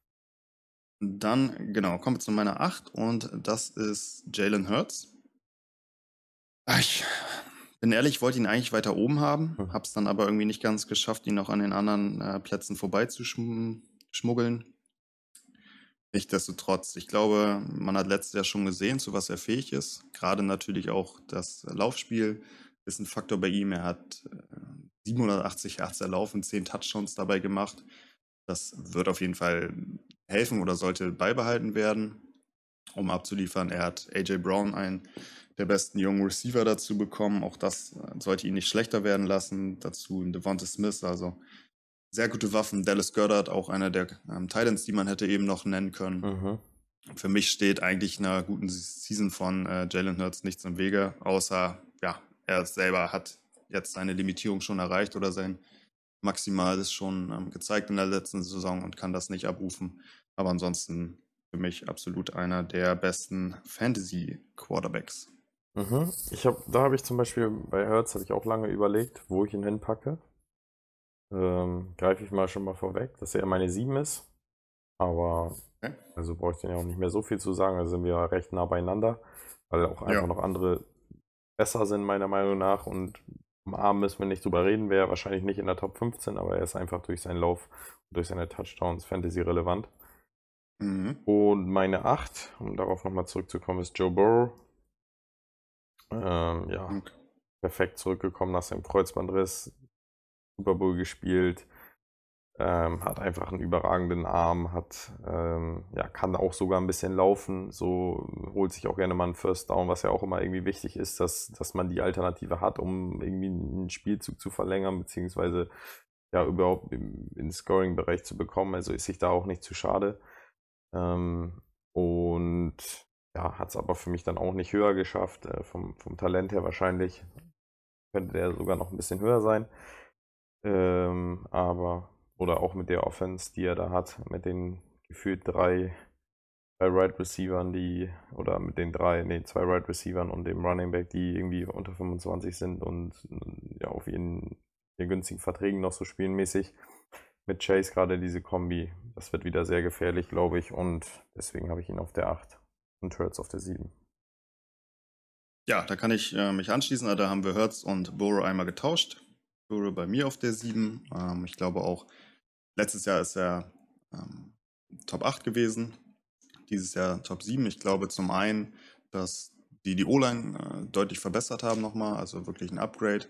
[SPEAKER 2] Dann, genau, kommen wir zu meiner 8 und das ist Jalen Hurts. Ich bin ehrlich, ich wollte ihn eigentlich weiter oben haben, hm. hab's dann aber irgendwie nicht ganz geschafft, ihn noch an den anderen äh, Plätzen vorbeizuschmuggeln. Nichtsdestotrotz, ich glaube, man hat letztes Jahr schon gesehen, zu was er fähig ist. Gerade natürlich auch das Laufspiel ist ein Faktor bei ihm. Er hat äh, 780 Hertz erlaufen, 10 Touchdowns dabei gemacht. Das wird auf jeden Fall helfen oder sollte beibehalten werden, um abzuliefern. Er hat AJ Brown, einen der besten jungen Receiver, dazu bekommen. Auch das äh, sollte ihn nicht schlechter werden lassen. Dazu Devonta Smith, also sehr gute Waffen. Dallas Goddard, auch einer der ähm, Titans, die man hätte eben noch nennen können. Mhm. Für mich steht eigentlich einer guten Season von äh, Jalen Hurts nichts im Wege, außer ja, er selber hat jetzt seine Limitierung schon erreicht oder sein Maximales schon ähm, gezeigt in der letzten Saison und kann das nicht abrufen. Aber ansonsten für mich absolut einer der besten Fantasy-Quarterbacks.
[SPEAKER 3] Mhm. Ich hab, da habe ich zum Beispiel bei Hertz habe ich auch lange überlegt, wo ich ihn hinpacke. ähm, greife ich mal schon mal vorweg, dass er meine 7 ist. Aber
[SPEAKER 2] Okay.
[SPEAKER 3] also brauche ich dann ja auch nicht mehr so viel zu sagen. Da sind wir recht nah beieinander, weil auch einfach
[SPEAKER 2] Ja.
[SPEAKER 3] noch andere besser sind, meiner Meinung nach. Und Arm müssen wir nicht drüber reden, wäre wahrscheinlich nicht in der Top 15, aber er ist einfach durch seinen Lauf und durch seine Touchdowns Fantasy relevant.
[SPEAKER 2] Mhm.
[SPEAKER 3] Und meine 8, um darauf nochmal zurückzukommen, ist Joe Burrow. Ähm, ja,
[SPEAKER 2] Okay.
[SPEAKER 3] perfekt zurückgekommen nach seinem Kreuzbandriss, Super Bowl gespielt, ähm, hat einfach einen überragenden Arm, hat, ähm, ja, kann auch sogar ein bisschen laufen, so holt sich auch gerne mal einen First Down, was ja auch immer irgendwie wichtig ist, dass, dass man die Alternative hat, um irgendwie einen Spielzug zu verlängern, beziehungsweise ja überhaupt in den Scoring-Bereich zu bekommen. Also ist sich da auch nicht zu schade. Ähm, und ja, hat es aber für mich dann auch nicht höher geschafft. Äh, vom, vom Talent her wahrscheinlich könnte der sogar noch ein bisschen höher sein. Ähm, aber, oder auch mit der Offense, die er da hat, mit den gefühlt drei, drei Right Receivern, die, oder mit den drei, nee, zwei Right Receivern und dem Running Back, die irgendwie unter 25 sind und ja, auf ihren, ihren günstigen Verträgen noch so spielmäßig. Mit Chase gerade diese Kombi, das wird wieder sehr gefährlich, glaube ich, und deswegen habe ich ihn auf der 8 und Turds auf der 7.
[SPEAKER 2] Ja, da kann ich äh, mich anschließen. Da haben wir Hertz und Burrow einmal getauscht. Burrow bei mir auf der 7. Ähm, ich glaube auch, letztes Jahr ist er ähm, Top 8 gewesen. Dieses Jahr Top 7. Ich glaube zum einen, dass die die O-Line äh, deutlich verbessert haben nochmal, also wirklich ein Upgrade.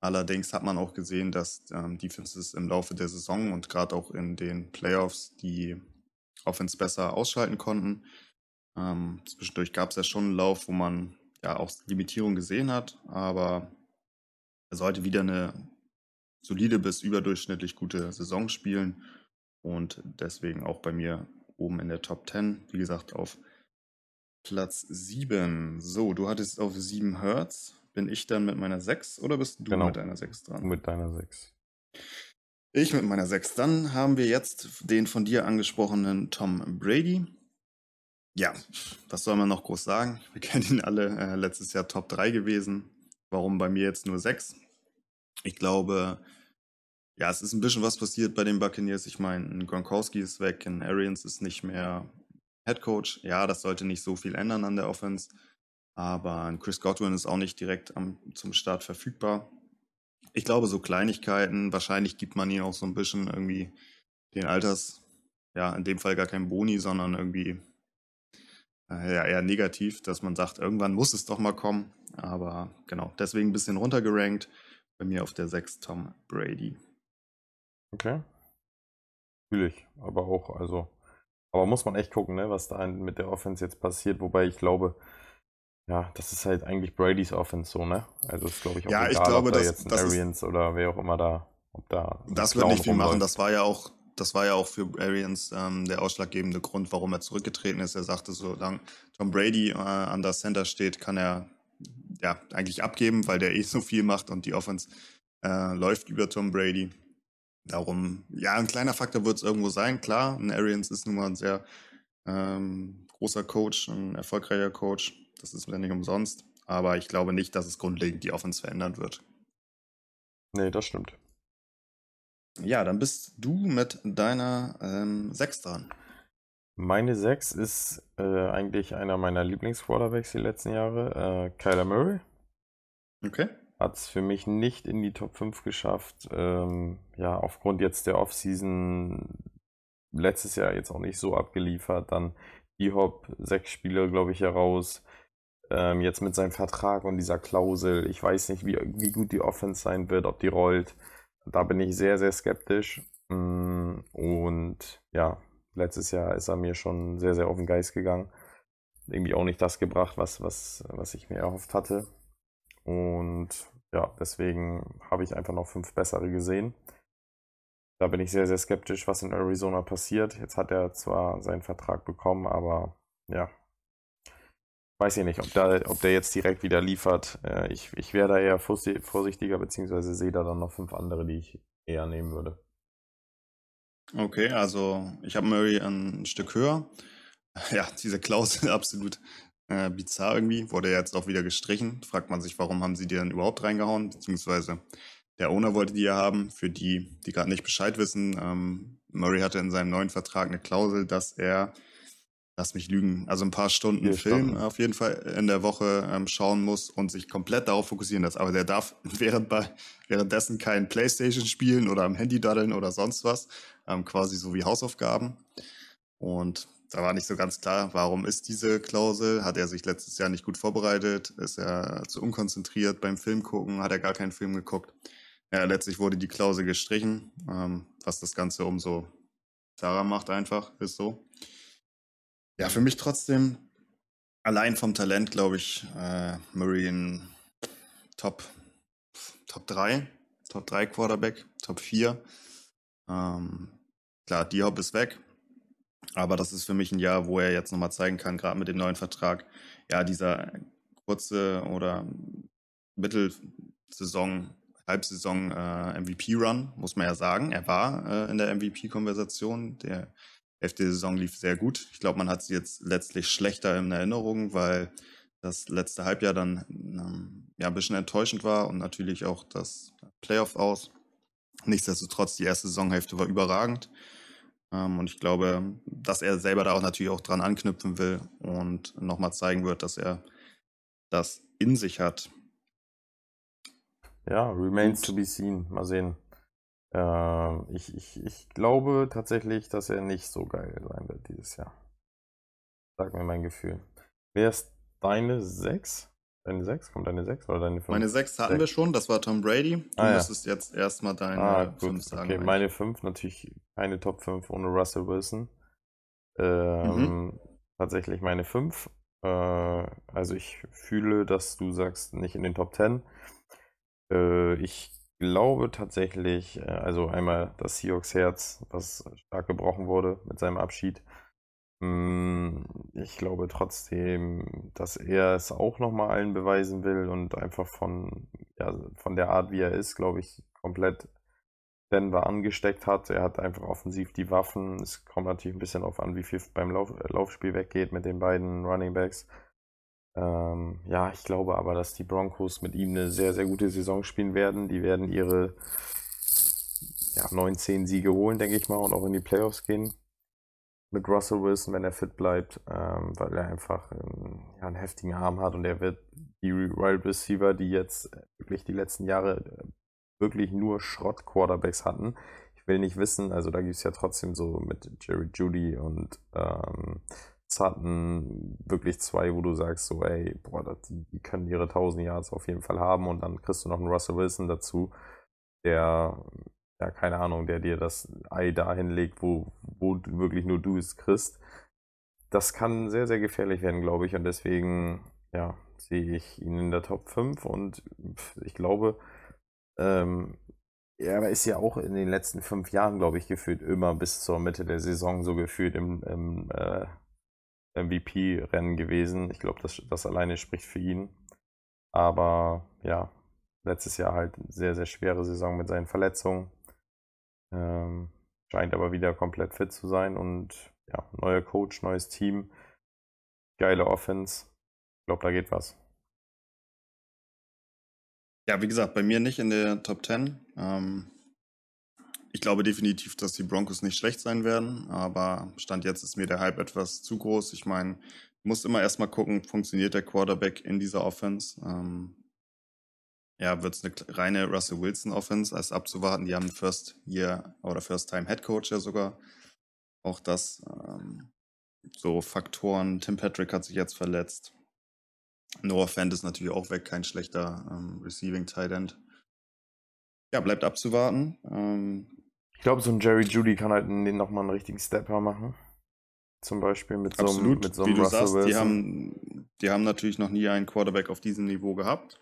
[SPEAKER 2] Allerdings hat man auch gesehen, dass ähm, Defenses im Laufe der Saison und gerade auch in den Playoffs die Offense besser ausschalten konnten. Ähm, zwischendurch gab es ja schon einen Lauf, wo man ja auch Limitierung gesehen hat, aber er sollte wieder eine solide bis überdurchschnittlich gute Saison spielen und deswegen auch bei mir oben in der Top 10, wie gesagt, auf Platz 7. So, du hattest auf 7 Hertz. Bin ich dann mit meiner 6 oder bist du
[SPEAKER 3] Genau.
[SPEAKER 2] mit deiner 6 dran?
[SPEAKER 3] Mit deiner 6.
[SPEAKER 2] Ich mit meiner 6. Dann haben wir jetzt den von dir angesprochenen Tom Brady. Ja, was soll man noch groß sagen? Wir kennen ihn alle, äh, letztes Jahr Top 3 gewesen. Warum bei mir jetzt nur 6? Ich glaube, ja, es ist ein bisschen was passiert bei den Buccaneers. Ich meine, ein Gronkowski ist weg, ein Arians ist nicht mehr Head Coach. Ja, das sollte nicht so viel ändern an der Offense. Aber Chris Godwin ist auch nicht direkt am, zum Start verfügbar. Ich glaube, so Kleinigkeiten, wahrscheinlich gibt man ihnen auch so ein bisschen irgendwie den Alters, ja, in dem Fall gar kein Boni, sondern irgendwie äh, ja, eher negativ, dass man sagt, irgendwann muss es doch mal kommen. Aber genau, deswegen ein bisschen runtergerankt. Bei mir auf der 6 Tom Brady.
[SPEAKER 3] Okay. Fühle ich. Aber auch, also. Aber muss man echt gucken, ne, was da mit der Offense jetzt passiert. Wobei ich glaube, ja, das ist halt eigentlich Bradys Offense so, ne? Also ist, glaube ich, auch
[SPEAKER 2] Ja, ich
[SPEAKER 3] egal,
[SPEAKER 2] glaube,
[SPEAKER 3] ob da
[SPEAKER 2] das-
[SPEAKER 3] jetzt ein
[SPEAKER 2] das
[SPEAKER 3] Arians oder wer auch immer da, ob da.
[SPEAKER 2] Das wird nicht viel machen. Das war ja auch, das war ja auch für Arians ähm, der ausschlaggebende Grund, warum er zurückgetreten ist. Er sagte, solange Tom Brady äh, an der Center steht, kann er ja eigentlich abgeben, weil der eh so viel macht und die Offense äh, läuft über Tom Brady. Darum, ja, ein kleiner Faktor wird es irgendwo sein. Klar, ein Arians ist nun mal ein sehr ähm, großer Coach, ein erfolgreicher Coach. Das ist ja nicht umsonst. Aber ich glaube nicht, dass es grundlegend die Offense verändern wird.
[SPEAKER 3] Nee, das stimmt.
[SPEAKER 2] Ja, dann bist du mit deiner ähm, 6 dran.
[SPEAKER 3] Meine 6 ist äh, eigentlich einer meiner Lieblingsquarterbacks die letzten Jahre, äh, Kyler Murray.
[SPEAKER 2] Okay.
[SPEAKER 3] Hat es für mich nicht in die Top 5 geschafft. Ähm, ja, aufgrund jetzt der Offseason letztes Jahr jetzt auch nicht so abgeliefert. Dann E-Hop, sechs Spiele, glaube ich, heraus. Ähm, jetzt mit seinem Vertrag und dieser Klausel. Ich weiß nicht, wie, wie gut die Offense sein wird, ob die rollt. Da bin ich sehr, sehr skeptisch. Mm, Und ja, letztes Jahr ist er mir schon sehr, sehr auf den Geist gegangen. Irgendwie auch nicht das gebracht, was, was, was ich mir erhofft hatte. Und ja, deswegen habe ich einfach noch fünf bessere gesehen. Da bin ich sehr, sehr skeptisch, was in Arizona passiert. Jetzt hat er zwar seinen Vertrag bekommen, aber ja, weiß ich nicht, ob, da, ob der jetzt direkt wieder liefert. Äh, Ich, ich wäre da eher vorsi- vorsichtiger, beziehungsweise sehe da dann noch fünf andere, die ich eher nehmen würde.
[SPEAKER 2] Okay, also ich habe Murray ein Stück höher. Ja, diese Klausel absolut äh, bizarr irgendwie. Wurde jetzt auch wieder gestrichen. Fragt man sich, warum haben sie die dann überhaupt reingehauen? Beziehungsweise der Owner wollte die ja haben. Für die, die gerade nicht Bescheid wissen, ähm, Murray hatte in seinem neuen Vertrag eine Klausel, dass er, lass mich lügen, also ein paar Stunden
[SPEAKER 3] Vier
[SPEAKER 2] Film
[SPEAKER 3] Stunden.
[SPEAKER 2] auf jeden Fall in der Woche ähm, schauen muss und sich komplett darauf fokussieren lässt. Aber der darf während bei, währenddessen kein Playstation spielen oder am Handy daddeln oder sonst was, ähm, quasi so wie Hausaufgaben. Und da war nicht so ganz klar, warum ist diese Klausel? Hat er sich letztes Jahr nicht gut vorbereitet? Ist er zu unkonzentriert beim Film gucken? Hat er gar keinen Film geguckt? Ja, letztlich wurde die Klausel gestrichen, ähm, was das Ganze umso klarer macht einfach, ist so. Ja, für mich trotzdem, allein vom Talent, glaube ich, äh, Murray in Top, Top 3, Top 3 Quarterback, Top 4. Ähm, klar, Diop ist weg, aber das ist für mich ein Jahr, wo er jetzt nochmal zeigen kann, gerade mit dem neuen Vertrag, ja, dieser kurze oder Mittelsaison, Halbsaison äh, MVP-Run, muss man ja sagen. Er war äh, in der MVP-Konversation. Der elfte Saison lief sehr gut. Ich glaube, man hat sie jetzt letztlich schlechter in Erinnerung, weil das letzte Halbjahr dann ähm, ja ein bisschen enttäuschend war und natürlich auch das Playoff aus. Nichtsdestotrotz, die erste Saisonhälfte war überragend. Ähm, und ich glaube, dass er selber da auch natürlich auch dran anknüpfen will und nochmal zeigen wird, dass er das in sich hat.
[SPEAKER 3] Ja, remains to be seen. Mal sehen. Ähm, ich, ich, ich glaube tatsächlich, dass er nicht so geil sein wird dieses Jahr. Sag mir mein Gefühl. Wer ist deine 6? Deine 6? Kommt deine 6 oder deine 5?
[SPEAKER 2] Meine sechs hatten wir schon, das war Tom Brady. Du
[SPEAKER 3] Ah, ja.
[SPEAKER 2] müsstest jetzt erstmal deine
[SPEAKER 3] Ah,
[SPEAKER 2] fünf
[SPEAKER 3] gut.
[SPEAKER 2] sagen.
[SPEAKER 3] Okay,
[SPEAKER 2] eigentlich.
[SPEAKER 3] meine 5 natürlich keine Top 5 ohne Russell Wilson. Ähm,
[SPEAKER 2] Mhm.
[SPEAKER 3] Tatsächlich meine 5. Äh, also ich fühle, dass du sagst, nicht in den Top 10. Äh, ich glaube tatsächlich, äh, also einmal das Seahawks Herz, was stark gebrochen wurde mit seinem Abschied. Mm, Ich glaube trotzdem, dass er es auch nochmal allen beweisen will und einfach von, ja, von der Art, wie er ist, glaube ich, komplett Denver angesteckt hat. Er hat einfach offensiv die Waffen. Es kommt natürlich ein bisschen darauf an, wie viel beim Lauf, äh, Laufspiel weggeht mit den beiden Running Backs. Ähm, ja, ich glaube aber, dass die Broncos mit ihm eine sehr, sehr gute Saison spielen werden. Die werden ihre ja, 9, 10 Siege holen, denke ich mal, und auch in die Playoffs gehen. Mit Russell Wilson, wenn er fit bleibt, ähm, weil er einfach ähm, ja, einen heftigen Arm hat und er wird die Wide Receiver, die jetzt wirklich die letzten Jahre äh, wirklich nur Schrott-Quarterbacks hatten. Ich will nicht wissen, also da gibt es ja trotzdem so mit Jerry Judy und ähm, Sutton wirklich zwei, wo du sagst, so, ey, boah, das, die, die können ihre 1000 Yards auf jeden Fall haben und dann kriegst du noch einen Russell Wilson dazu, der, ja, keine Ahnung, der dir das Ei dahin legt, wo, wo wirklich nur du es kriegst. Das kann sehr, sehr gefährlich werden, glaube ich, und deswegen, ja, sehe ich ihn in der Top 5 und ich glaube, ähm, er ist ja auch in den letzten fünf Jahren, glaube ich, gefühlt immer bis zur Mitte der Saison so gefühlt im, im äh, MVP-Rennen gewesen. Ich glaube, das, das alleine spricht für ihn. Aber ja, letztes Jahr halt sehr, sehr schwere Saison mit seinen Verletzungen. Ähm, scheint aber wieder komplett fit zu sein und ja, neuer Coach, neues Team, geile Offense. Ich glaube, da geht was.
[SPEAKER 2] Ja, wie gesagt, bei mir nicht in der Top 10. Ähm, ich glaube definitiv, dass die Broncos nicht schlecht sein werden, aber Stand jetzt ist mir der Hype etwas zu groß. Ich meine, du musst immer erstmal gucken, funktioniert der Quarterback in dieser Offense? Ähm, ja, wird es eine reine Russell Wilson Offense, als abzuwarten. Die haben First Year oder First Time Head Coach ja sogar. Auch das, ähm, so Faktoren. Tim Patrick hat sich jetzt verletzt. Noah Fant ist natürlich auch weg, kein schlechter ähm, Receiving Tight End. Ja, bleibt abzuwarten. Ähm,
[SPEAKER 3] Ich glaube, so ein Jerry Judy kann halt nochmal einen richtigen Stepper machen. Zum Beispiel mit so einem,
[SPEAKER 2] absolut,
[SPEAKER 3] mit so
[SPEAKER 2] wie
[SPEAKER 3] einem
[SPEAKER 2] du
[SPEAKER 3] Russell
[SPEAKER 2] sagst,
[SPEAKER 3] Wilson.
[SPEAKER 2] die haben, die haben natürlich noch nie einen Quarterback auf diesem Niveau gehabt.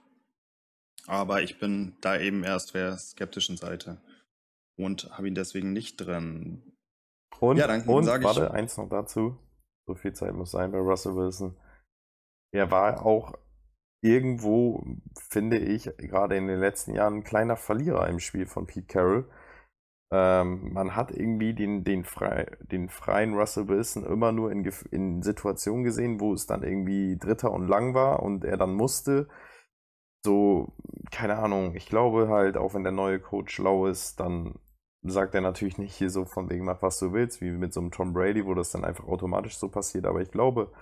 [SPEAKER 2] Aber ich bin da eben erst der skeptischen Seite und habe ihn deswegen nicht drin.
[SPEAKER 3] Und,
[SPEAKER 2] Ja, dann
[SPEAKER 3] und
[SPEAKER 2] sag ich-
[SPEAKER 3] warte, eins noch dazu. So viel Zeit muss sein bei Russell Wilson. Er war auch irgendwo, finde ich, gerade in den letzten Jahren ein kleiner Verlierer im Spiel von Pete Carroll. Ähm, man hat irgendwie den, den, frei, den freien Russell Wilson immer nur in, in Situationen gesehen, wo es dann irgendwie Dritter und Lang war und er dann musste so, keine Ahnung, ich glaube halt, auch wenn der neue Coach schlau ist, dann sagt er natürlich nicht hier so von wegen, mach was du willst, wie mit so einem Tom Brady, wo das dann einfach automatisch so passiert. Aber ich glaube,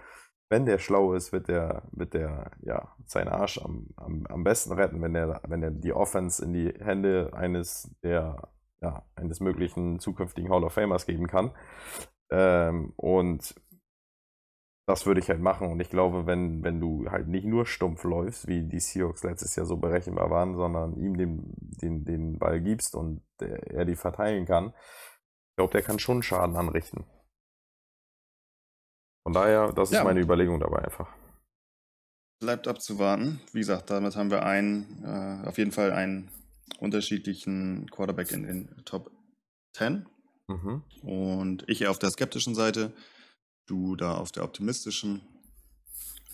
[SPEAKER 3] wenn der schlau ist, wird der, wird der ja, seinen Arsch am, am, am besten retten, wenn er, wenn er die Offense in die Hände eines der, ja, eines möglichen zukünftigen Hall of Famers geben kann. Ähm, und das würde ich halt machen. Und ich glaube, wenn, wenn du halt nicht nur stumpf läufst, wie die Seahawks letztes Jahr so berechenbar waren, sondern ihm den, den, den Ball gibst und der, er die verteilen kann, ich glaube, der kann schon Schaden anrichten. Von daher, das ist ja. meine Überlegung dabei einfach.
[SPEAKER 2] Bleibt abzuwarten. Wie gesagt, damit haben wir einen, äh, auf jeden Fall einen unterschiedlichen Quarterback in den Top 10. Mhm. Und ich eher auf der skeptischen Seite. Du da auf der optimistischen.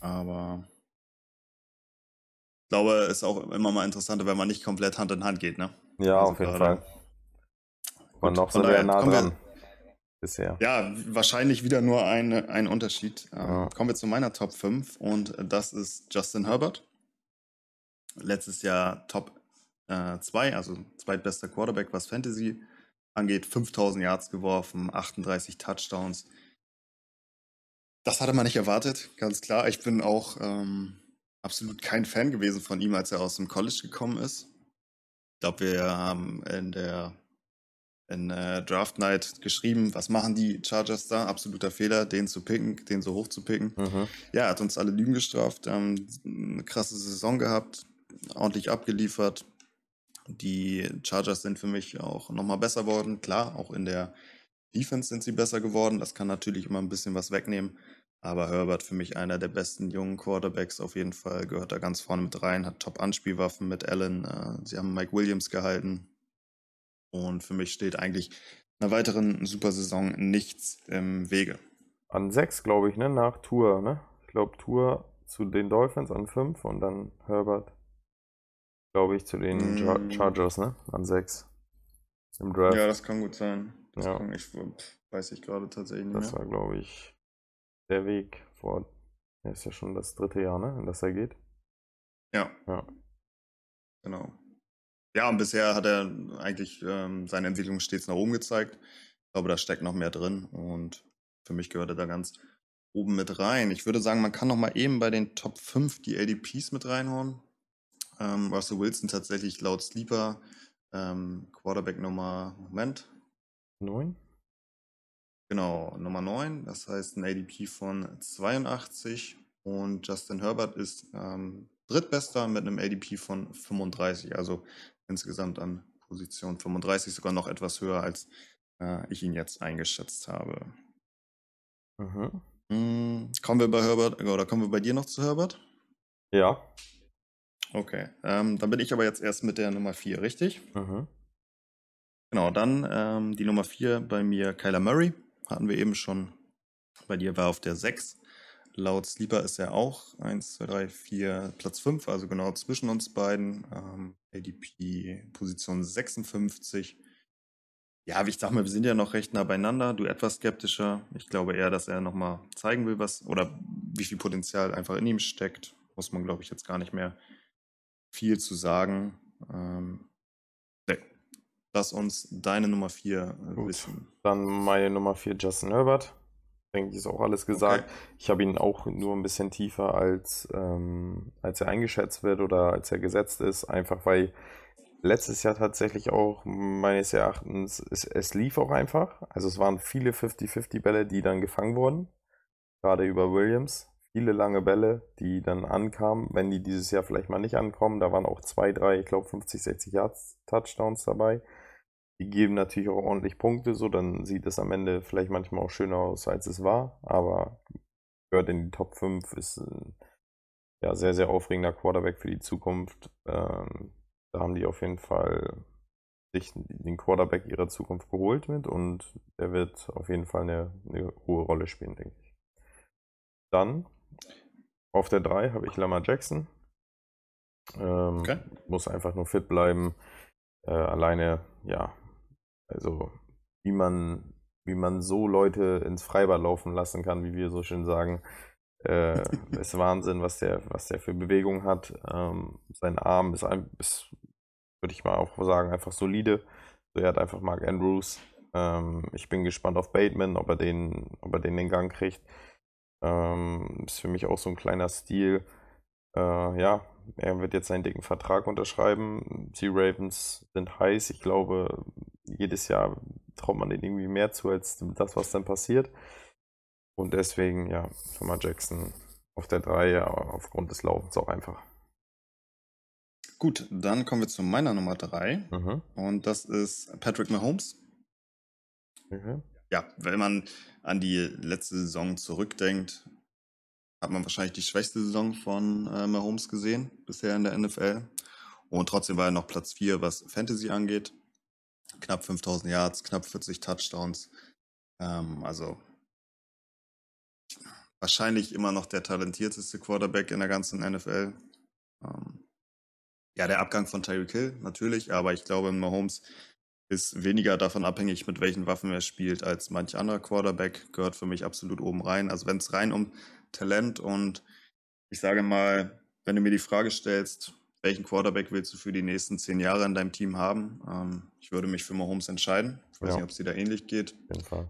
[SPEAKER 2] Aber ich glaube, es ist auch immer mal interessanter, wenn man nicht komplett Hand in Hand geht, ne?
[SPEAKER 3] Ja, also auf jeden Fall. Und noch sind wir nah dran.
[SPEAKER 2] Bisher. Ja, wahrscheinlich wieder nur ein, ein Unterschied. Ähm, ja. Kommen wir zu meiner Top 5 und das ist Justin Herbert. Letztes Jahr Top 2, äh, also zweitbester Quarterback, was Fantasy angeht. 5000 Yards geworfen, 38 Touchdowns das hatte man nicht erwartet, ganz klar. Ich bin auch ähm, absolut kein Fan gewesen von ihm, als er aus dem College gekommen ist. Ich glaube, wir haben in der in äh, Draft Night geschrieben, was machen die Chargers da? Absoluter Fehler, den zu picken, den so hoch zu picken. Mhm. Ja, er hat uns alle Lügen gestraft, ähm, eine krasse Saison gehabt, ordentlich abgeliefert. Die Chargers sind für mich auch nochmal besser geworden. Klar, auch in der Defense sind sie besser geworden. Das kann natürlich immer ein bisschen was wegnehmen. Aber Herbert für mich einer der besten jungen Quarterbacks auf jeden Fall, gehört da ganz vorne mit rein, hat Top-Anspielwaffen mit Allen. Äh, sie haben Mike Williams gehalten. Und für mich steht eigentlich einer weiteren Supersaison nichts im Wege.
[SPEAKER 3] An sechs, glaube ich, ne? Nach Tour, ne? Ich glaube, Tour zu den Dolphins an fünf und dann Herbert, glaube ich, zu den mm. Chargers, ne? An sechs.
[SPEAKER 2] Im Draft. Ja, das kann gut sein. Das ja. kann ich, weiß ich gerade tatsächlich nicht.
[SPEAKER 3] Das mehr. war, glaube ich, der Weg vor, er ist ja schon das dritte Jahr, ne, in das er geht.
[SPEAKER 2] Ja. Ja. Genau. Ja, und bisher hat er eigentlich ähm, seine Entwicklung stets nach oben gezeigt. Ich glaube, da steckt noch mehr drin und für mich gehört er da ganz oben mit rein. Ich würde sagen, man kann noch mal eben bei den Top 5 die ADPs mit reinhauen. Ähm, Russell Wilson tatsächlich laut Sleeper ähm, Quarterback Nummer, Moment.
[SPEAKER 3] 9?
[SPEAKER 2] Genau, Nummer 9, das heißt ein ADP von 82 und Justin Herbert ist ähm, drittbester mit einem ADP von 35, also insgesamt an Position 35 sogar noch etwas höher, als äh, ich ihn jetzt eingeschätzt habe. Mhm. Hm, kommen wir bei Herbert oder kommen wir bei dir noch zu Herbert?
[SPEAKER 3] Ja.
[SPEAKER 2] Okay, ähm, dann bin ich aber jetzt erst mit der Nummer 4, richtig? Mhm. Genau, dann ähm, die Nummer 4 bei mir Kyler Murray hatten wir eben schon. Bei dir war auf der 6. Laut Sleeper ist er auch 1, 2, 3, 4, Platz 5, also genau zwischen uns beiden. Ähm, ADP Position 56. Ja, wie ich sag mal, wir sind ja noch recht nah beieinander. Du etwas skeptischer. Ich glaube eher, dass er nochmal zeigen will, was oder wie viel Potenzial einfach in ihm steckt. Muss man, glaube ich, jetzt gar nicht mehr viel zu sagen. Ähm, Lass uns deine Nummer 4 äh, wissen.
[SPEAKER 3] Dann meine Nummer 4, Justin Herbert. Denke ich, ist auch alles gesagt. Okay. Ich habe ihn auch nur ein bisschen tiefer, als, ähm, als er eingeschätzt wird oder als er gesetzt ist. Einfach weil letztes Jahr tatsächlich auch meines Erachtens, es, es lief auch einfach. Also es waren viele 50-50 Bälle, die dann gefangen wurden. Gerade über Williams. Viele lange Bälle, die dann ankamen. Wenn die dieses Jahr vielleicht mal nicht ankommen, da waren auch zwei, drei, ich glaube 50, 60 Yards Touchdowns dabei. Die geben natürlich auch ordentlich Punkte, so dann sieht es am Ende vielleicht manchmal auch schöner aus, als es war, aber gehört in die Top 5, ist ein ja, sehr, sehr aufregender Quarterback für die Zukunft. Ähm, da haben die auf jeden Fall sich den Quarterback ihrer Zukunft geholt mit und der wird auf jeden Fall eine, eine hohe Rolle spielen, denke ich. Dann auf der 3 habe ich Lamar Jackson. Ähm, okay. Muss einfach nur fit bleiben. Äh, alleine, ja, also, wie man, wie man so Leute ins Freibad laufen lassen kann, wie wir so schön sagen, Äh, ist Wahnsinn, was der, was der für Bewegung hat. Ähm, sein Arm ist, ein, ist würde ich mal auch sagen, einfach solide. So, er hat einfach Mark Andrews. Ähm, ich bin gespannt auf Bateman, ob er den, ob er den in den Gang kriegt. Ähm, ist für mich auch so ein kleiner Stil. Äh, ja, er wird jetzt seinen dicken Vertrag unterschreiben. Die Ravens sind heiß. Ich glaube, jedes Jahr traut man denen irgendwie mehr zu als das, was dann passiert. Und deswegen, ja, Thomas Jackson auf der 3, ja, aufgrund des Laufens auch einfach.
[SPEAKER 2] Gut, dann kommen wir zu meiner Nummer 3. Mhm. Und das ist Patrick Mahomes. Mhm. Ja, wenn man an die letzte Saison zurückdenkt, hat man wahrscheinlich die schwächste Saison von äh, Mahomes gesehen bisher in der NFL. Und trotzdem war er noch Platz 4, was Fantasy angeht. Knapp 5000 Yards, knapp 40 Touchdowns. Ähm, also wahrscheinlich immer noch der talentierteste Quarterback in der ganzen NFL. Ähm, ja, der Abgang von Tyreek Hill natürlich, aber ich glaube, Mahomes ist weniger davon abhängig, mit welchen Waffen er spielt, als manch anderer Quarterback. Gehört für mich absolut oben rein. Also wenn es rein um Talent und ich sage mal, wenn du mir die Frage stellst, welchen Quarterback willst du für die nächsten zehn Jahre in deinem Team haben? Ähm, ich würde mich für Mahomes entscheiden. Ich weiß ja. nicht, ob es dir da ähnlich geht. Auf jeden Fall.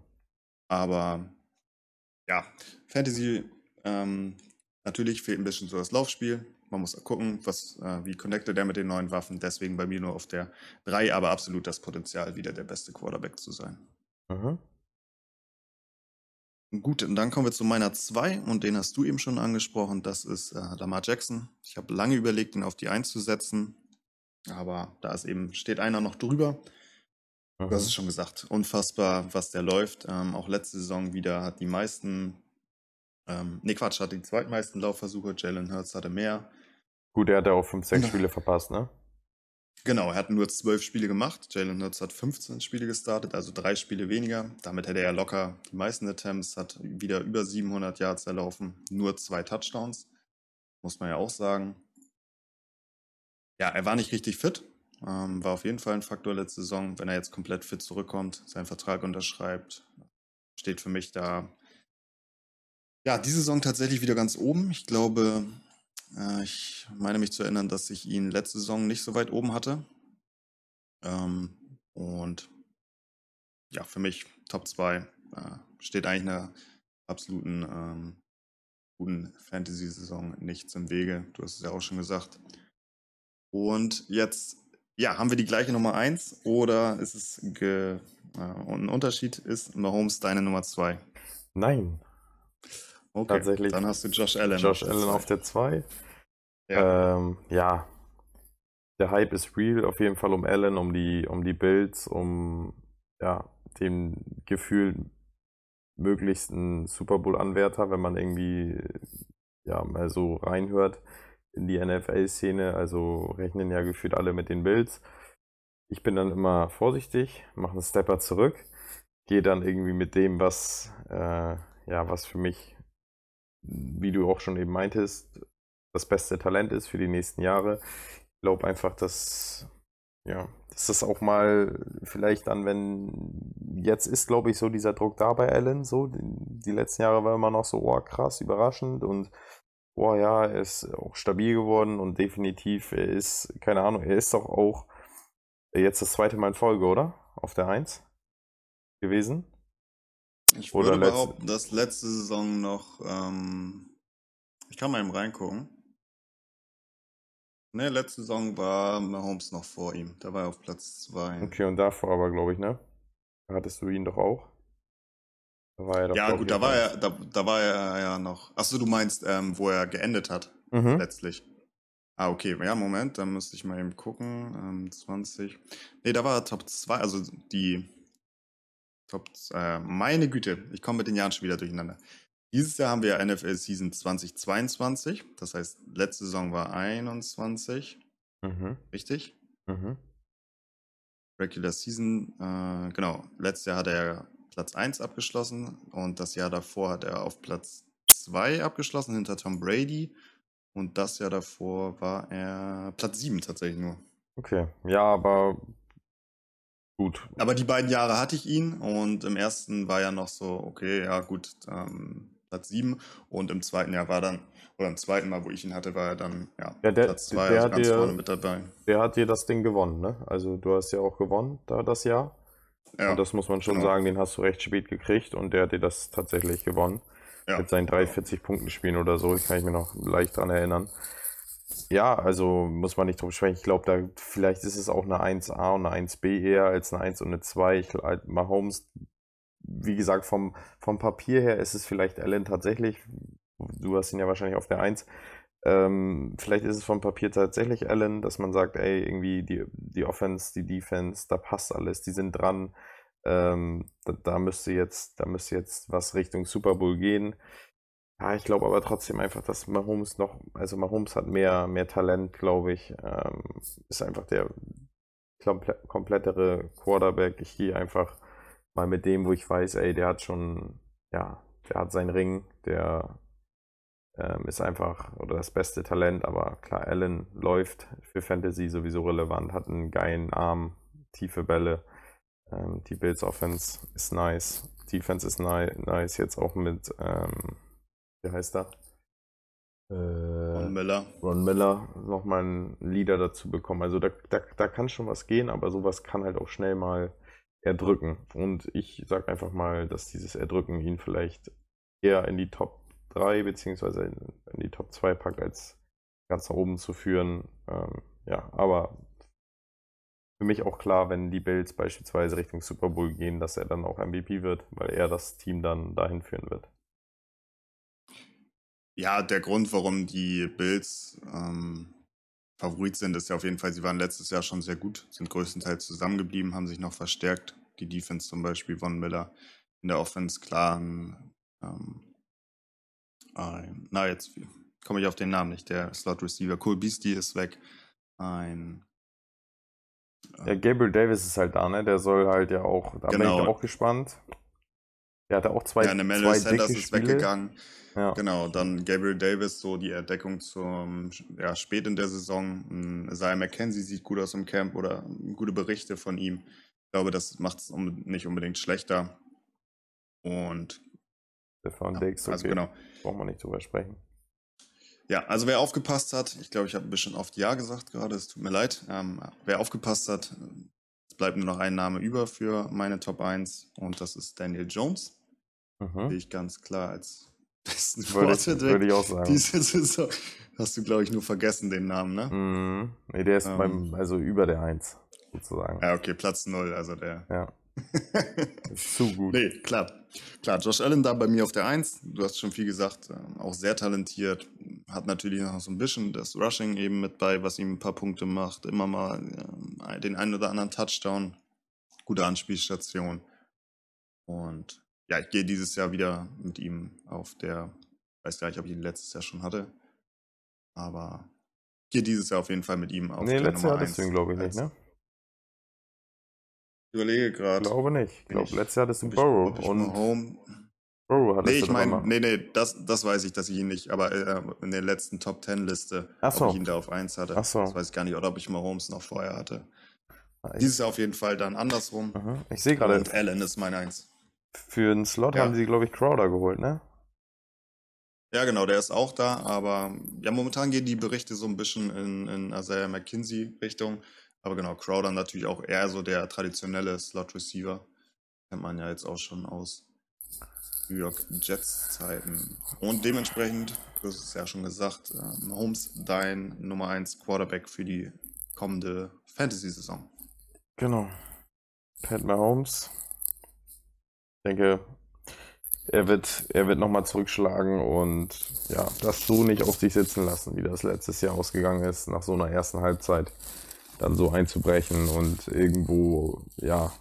[SPEAKER 2] Aber ja, Fantasy, ähm, natürlich fehlt ein bisschen so das Laufspiel. Man muss gucken, was, äh, wie connectet er mit den neuen Waffen. Deswegen bei mir nur auf der 3, aber absolut das Potenzial, wieder der beste Quarterback zu sein. Mhm. Gut, und dann kommen wir zu meiner 2 und den hast du eben schon angesprochen. Das ist äh, Lamar Jackson. Ich habe lange überlegt, ihn auf die 1 zu setzen, aber da ist eben, steht einer noch drüber. Mhm. Du hast es schon gesagt, unfassbar, was der läuft. Ähm, auch letzte Saison wieder hat die meisten, ähm, nee Quatsch, hat die zweitmeisten Laufversuche. Jalen Hurts hatte mehr.
[SPEAKER 3] Gut, er hat auch 5, 6 Spiele verpasst, ne?
[SPEAKER 2] Genau, er hat nur zwölf Spiele gemacht. Jalen Hurts hat 15 Spiele gestartet, also drei Spiele weniger. Damit hätte er locker die meisten Attempts, hat wieder über 700 Yards erlaufen, nur zwei Touchdowns, muss man ja auch sagen. Ja, er war nicht richtig fit, ähm, war auf jeden Fall ein Faktor letzte Saison. Wenn er jetzt komplett fit zurückkommt, seinen Vertrag unterschreibt, steht für mich da, ja, diese Saison tatsächlich wieder ganz oben. Ich glaube, äh, ich meine mich zu erinnern, dass ich ihn letzte Saison nicht so weit oben hatte. Ähm, und ja, für mich Top 2 äh, steht eigentlich einer absoluten ähm, guten Fantasy-Saison nichts im Wege. Du hast es ja auch schon gesagt. Und jetzt, ja, haben wir die gleiche Nummer 1 oder ist es ge, äh, ein Unterschied? Ist Mahomes deine Nummer 2?
[SPEAKER 3] Nein,
[SPEAKER 2] Okay, Tatsächlich. Dann hast du Josh Allen.
[SPEAKER 3] Josh auf Allen auf der 2. Ja. Ähm, ja. Der Hype ist real, auf jeden Fall um Allen, um die, um die Builds, um ja, dem Gefühl möglichsten Super Bowl-Anwärter, wenn man irgendwie ja mal so reinhört in die NFL-Szene. Also rechnen ja gefühlt alle mit den Builds. Ich bin dann immer vorsichtig, mache einen Stepper zurück, gehe dann irgendwie mit dem, was äh, ja, was für mich wie du auch schon eben meintest, das beste Talent ist für die nächsten Jahre. Ich glaube einfach, dass, ja, dass das auch mal vielleicht dann, wenn jetzt ist, glaube ich, so dieser Druck da bei Allen, so, die, letzten Jahre war immer noch so, oh krass, überraschend und oh ja, er ist auch stabil geworden und definitiv, er ist, keine Ahnung, er ist doch auch jetzt das zweite Mal in Folge, oder? Auf der 1 gewesen.
[SPEAKER 2] Ich würde Oder behaupten, dass letzte Saison noch. Ähm, ich kann mal eben reingucken. Ne, letzte Saison war Mahomes noch vor ihm. Da war er auf Platz 2.
[SPEAKER 3] Okay, und davor aber, glaube ich, ne? Da hattest du ihn doch auch.
[SPEAKER 2] Da war er doch, ja, gut, da war er, da, da war er ja noch. Achso, du meinst, ähm, wo er geendet hat, mhm. letztlich. Ah, okay. Ja, Moment, dann müsste ich mal eben gucken. Ähm, 20. Ne, da war er Top 2, also die Top, äh, meine Güte, ich komme mit den Jahren schon wieder durcheinander. Dieses Jahr haben wir NFL Season 2022. Das heißt, letzte Saison war 21. Mhm. Richtig? Mhm. Regular Season, äh, genau. Letztes Jahr hat er Platz 1 abgeschlossen und das Jahr davor hat er auf Platz 2 abgeschlossen hinter Tom Brady. Und das Jahr davor war er Platz 7 tatsächlich nur.
[SPEAKER 3] Okay, ja, aber Gut.
[SPEAKER 2] Aber die beiden Jahre hatte ich ihn und im ersten war ja noch so, okay, ja gut, ähm, Platz 7 und im zweiten Jahr war dann, oder im zweiten Mal, wo ich ihn hatte, war er dann ja,
[SPEAKER 3] Ja, der-
[SPEAKER 2] Platz 2,
[SPEAKER 3] der
[SPEAKER 2] also
[SPEAKER 3] hat
[SPEAKER 2] ganz
[SPEAKER 3] dir-
[SPEAKER 2] vorne mit dabei.
[SPEAKER 3] Der hat dir das Ding gewonnen, ne? Also du hast ja auch gewonnen da das Jahr.
[SPEAKER 2] Ja,
[SPEAKER 3] Und das muss man schon
[SPEAKER 2] genau.
[SPEAKER 3] sagen, den hast du recht spät gekriegt und der hat dir das tatsächlich gewonnen.
[SPEAKER 2] ja.
[SPEAKER 3] Mit seinen 43 Punkten spielen oder so, kann ich mir noch leicht dran erinnern. Ja, also muss man nicht drüber sprechen. Ich glaube, da vielleicht ist es auch eine 1A und eine 1B eher als eine 1 und eine 2. Ich, halt, Mahomes, wie gesagt, vom, vom Papier her ist es vielleicht Allen tatsächlich. Du hast ihn ja wahrscheinlich auf der 1. Ähm, vielleicht ist es vom Papier tatsächlich Allen, dass man sagt, ey, irgendwie die, die Offense, die Defense, da passt alles, die sind dran. Ähm, da, da müsste jetzt, da müsste jetzt was Richtung Super Bowl gehen. Ja, ich glaube aber trotzdem einfach, dass Mahomes noch, also Mahomes hat mehr, mehr Talent, glaube ich. Ähm, ist einfach der komple komplettere Quarterback. Ich gehe einfach mal mit dem, wo ich weiß, ey, der hat schon, ja, der hat seinen Ring, der ähm, ist einfach oder das beste Talent, aber klar, Allen läuft für Fantasy sowieso relevant, hat einen geilen Arm, tiefe Bälle. Ähm, die Bills Offense ist nice, Defense ist ni nice, jetzt auch mit, ähm, wie heißt er? Äh,
[SPEAKER 2] Miller.
[SPEAKER 3] Ron Miller nochmal einen Leader dazu bekommen. Also da, da, da kann schon was gehen, aber sowas kann halt auch schnell mal erdrücken. Und ich sag einfach mal, dass dieses Erdrücken ihn vielleicht eher in die Top 3 beziehungsweise in, in die Top 2 packt, als ganz nach oben zu führen. Ähm, ja, aber für mich auch klar, wenn die Bills beispielsweise Richtung Super Bowl gehen, dass er dann auch MVP wird, weil er das Team dann dahin führen wird.
[SPEAKER 2] Ja, der Grund, warum die Bills ähm, Favorit sind, ist ja auf jeden Fall, sie waren letztes Jahr schon sehr gut, sind größtenteils zusammengeblieben, haben sich noch verstärkt. Die Defense zum Beispiel, Von Miller in der Offense, klar. ein, Ähm, ein, na, jetzt komme ich auf den Namen nicht. Der Slot Receiver, Cole Beastie ist weg. Ein.
[SPEAKER 3] Ja, Gabriel Davis ist halt da, ne? Der soll halt ja auch, da bin ich
[SPEAKER 2] Genau.
[SPEAKER 3] auch gespannt. Der hatte auch zwei,
[SPEAKER 2] ja, eine
[SPEAKER 3] zwei
[SPEAKER 2] Sanders ist
[SPEAKER 3] Spiele.
[SPEAKER 2] weggegangen.
[SPEAKER 3] Ja.
[SPEAKER 2] Genau, dann Gabriel Davis, so die Entdeckung zum ja, spät in der Saison. Ein Isaiah McKenzie sieht gut aus im Camp oder gute Berichte von ihm. Ich glaube, das macht es nicht unbedingt schlechter. Und
[SPEAKER 3] Stefan
[SPEAKER 2] ja,
[SPEAKER 3] Diggs, okay.
[SPEAKER 2] also genau.
[SPEAKER 3] Brauchen wir nicht drüber sprechen.
[SPEAKER 2] Ja, also wer aufgepasst hat, ich glaube, ich habe ein bisschen oft Ja gesagt gerade, es tut mir leid. Ähm, wer aufgepasst hat, es bleibt nur noch ein Name über für meine Top 1 und das ist Daniel Jones.
[SPEAKER 3] Mhm.
[SPEAKER 2] Sehe ich ganz klar als besten
[SPEAKER 3] Würde, ich,
[SPEAKER 2] Quarterback
[SPEAKER 3] würde ich auch sagen.
[SPEAKER 2] diese Saison. Hast du, glaube ich, nur vergessen den Namen, ne?
[SPEAKER 3] Mhm. Nee, der ist
[SPEAKER 2] Ähm.
[SPEAKER 3] beim, also über der 1, sozusagen.
[SPEAKER 2] Ja, okay, Platz 0, also der.
[SPEAKER 3] Ja, ist zu gut.
[SPEAKER 2] nee, klar. Klar, Josh Allen da bei mir auf der 1. Du hast schon viel gesagt, ähm, auch sehr talentiert. Hat natürlich noch so ein bisschen das Rushing eben mit bei, was ihm ein paar Punkte macht. Immer mal ähm, den einen oder anderen Touchdown. Gute Anspielstation. Und ja, ich gehe dieses Jahr wieder mit ihm auf der, ich weiß gar nicht, ob ich ihn letztes Jahr schon hatte. Aber ich gehe dieses Jahr auf jeden Fall mit ihm auf
[SPEAKER 3] nee,
[SPEAKER 2] der
[SPEAKER 3] letztes
[SPEAKER 2] Nummer
[SPEAKER 3] Jahr hattest du
[SPEAKER 2] 1
[SPEAKER 3] ihn, glaube ich, nicht, ne?
[SPEAKER 2] Ich überlege
[SPEAKER 3] Ich
[SPEAKER 2] gerade.
[SPEAKER 3] glaube nicht. Ich glaube,
[SPEAKER 2] ich-
[SPEAKER 3] letztes Jahr hattest du
[SPEAKER 2] ich,
[SPEAKER 3] Burrow.
[SPEAKER 2] ob ich
[SPEAKER 3] Und
[SPEAKER 2] Mahomes,
[SPEAKER 3] Burrow hattest
[SPEAKER 2] Nee,
[SPEAKER 3] du
[SPEAKER 2] ich meine, nee, nee, das, das weiß ich, dass ich ihn nicht, aber äh, in der letzten Top 10 Liste,
[SPEAKER 3] so.
[SPEAKER 2] ob ich ihn da auf 1 hatte.
[SPEAKER 3] Ach so.
[SPEAKER 2] Das weiß ich gar nicht, oder ob ich Mahomes noch vorher hatte.
[SPEAKER 3] Ich,
[SPEAKER 2] Dieses Jahr auf jeden Fall dann andersrum.
[SPEAKER 3] Aha. ich sehe gerade,
[SPEAKER 2] Und Allen ist mein 1.
[SPEAKER 3] für einen Slot
[SPEAKER 2] Ja.
[SPEAKER 3] haben sie, glaube ich, Crowder geholt, ne?
[SPEAKER 2] Ja, genau, der ist auch da, aber ja, momentan gehen die Berichte so ein bisschen in, in Isaiah McKinsey-Richtung. Aber genau, Crowder natürlich auch eher so der traditionelle Slot-Receiver. Kennt man ja jetzt auch schon aus New York Jets-Zeiten. Und dementsprechend, du hast es ja schon gesagt, äh, Mahomes dein Nummer 1 Quarterback für die kommende Fantasy-Saison.
[SPEAKER 3] Genau. Pat Mahomes. Ich denke, er wird, er wird nochmal zurückschlagen und ja, das so nicht auf sich sitzen lassen, wie das letztes Jahr ausgegangen ist, nach so einer ersten Halbzeit dann so einzubrechen und irgendwo, ja,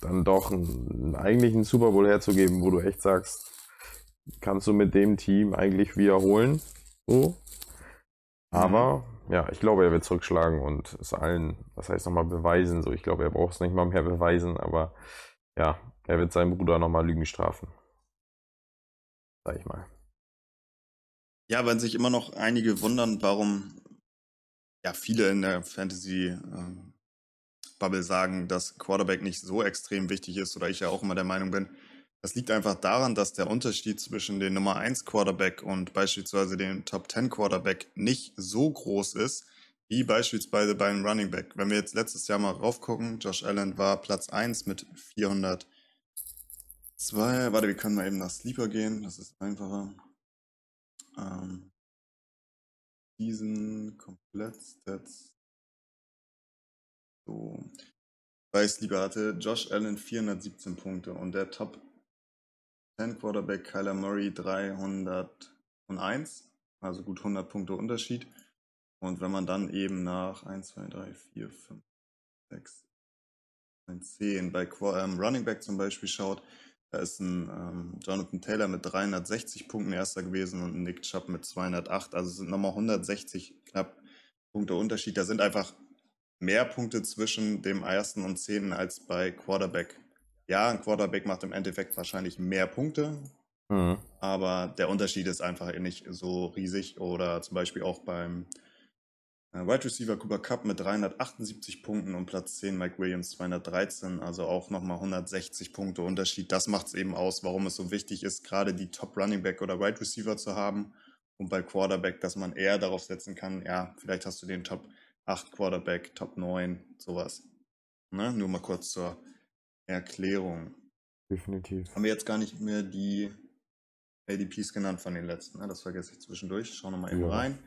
[SPEAKER 3] dann doch einen, eigentlich einen Super Bowl herzugeben, wo du echt sagst, kannst du mit dem Team eigentlich wiederholen. So. Aber ja, ich glaube, er wird zurückschlagen und es allen, was heißt nochmal beweisen. So, ich glaube, er braucht es nicht mal mehr beweisen, aber ja, er wird seinen Bruder nochmal Lügen strafen. Sag ich mal.
[SPEAKER 2] Ja, wenn sich immer noch einige wundern, warum ja viele in der Fantasy-Bubble sagen, dass Quarterback nicht so extrem wichtig ist, oder ich ja auch immer der Meinung bin. Das liegt einfach daran, dass der Unterschied zwischen dem Nummer 1 Quarterback und beispielsweise dem Top 10 Quarterback nicht so groß ist, wie beispielsweise beim Running Back. Wenn wir jetzt letztes Jahr mal raufgucken, Josh Allen war Platz 1 mit 402. Warte, wir können mal eben nach Sleeper gehen, das ist einfacher. Ähm, diesen komplett Stats. So. Bei Sleeper hatte Josh Allen 417 Punkte und der Top 10 Quarterback Kyler Murray 301, also gut 100 Punkte Unterschied. Und wenn man dann eben nach 1, 2, 3, 4, 5, 6, 9, 10 bei ähm, Running Back zum Beispiel schaut, da ist ein ähm, Jonathan Taylor mit 360 Punkten erster gewesen und ein Nick Chubb mit 208. Also es sind nochmal 160 knapp Punkte Unterschied. Da sind einfach mehr Punkte zwischen dem ersten und zehnten als bei Quarterback. Ja, ein Quarterback macht im Endeffekt wahrscheinlich mehr Punkte, mhm. aber der Unterschied ist einfach nicht so riesig. Oder zum Beispiel auch beim Wide Receiver Cooper Cup mit 378 Punkten und Platz 10 Mike Williams 213, also auch nochmal 160 Punkte Unterschied. Das macht es eben aus, warum es so wichtig ist, gerade die Top Running Back oder Wide Receiver zu haben und bei Quarterback, dass man eher darauf setzen kann, ja, vielleicht hast du den Top 8 Quarterback, Top 9, sowas. Ne? Nur mal kurz zur Erklärung.
[SPEAKER 3] Definitiv.
[SPEAKER 2] Haben wir jetzt gar nicht mehr die ADPs genannt von den letzten, ne? das vergesse ich zwischendurch. Schauen wir mal eben ja. rein.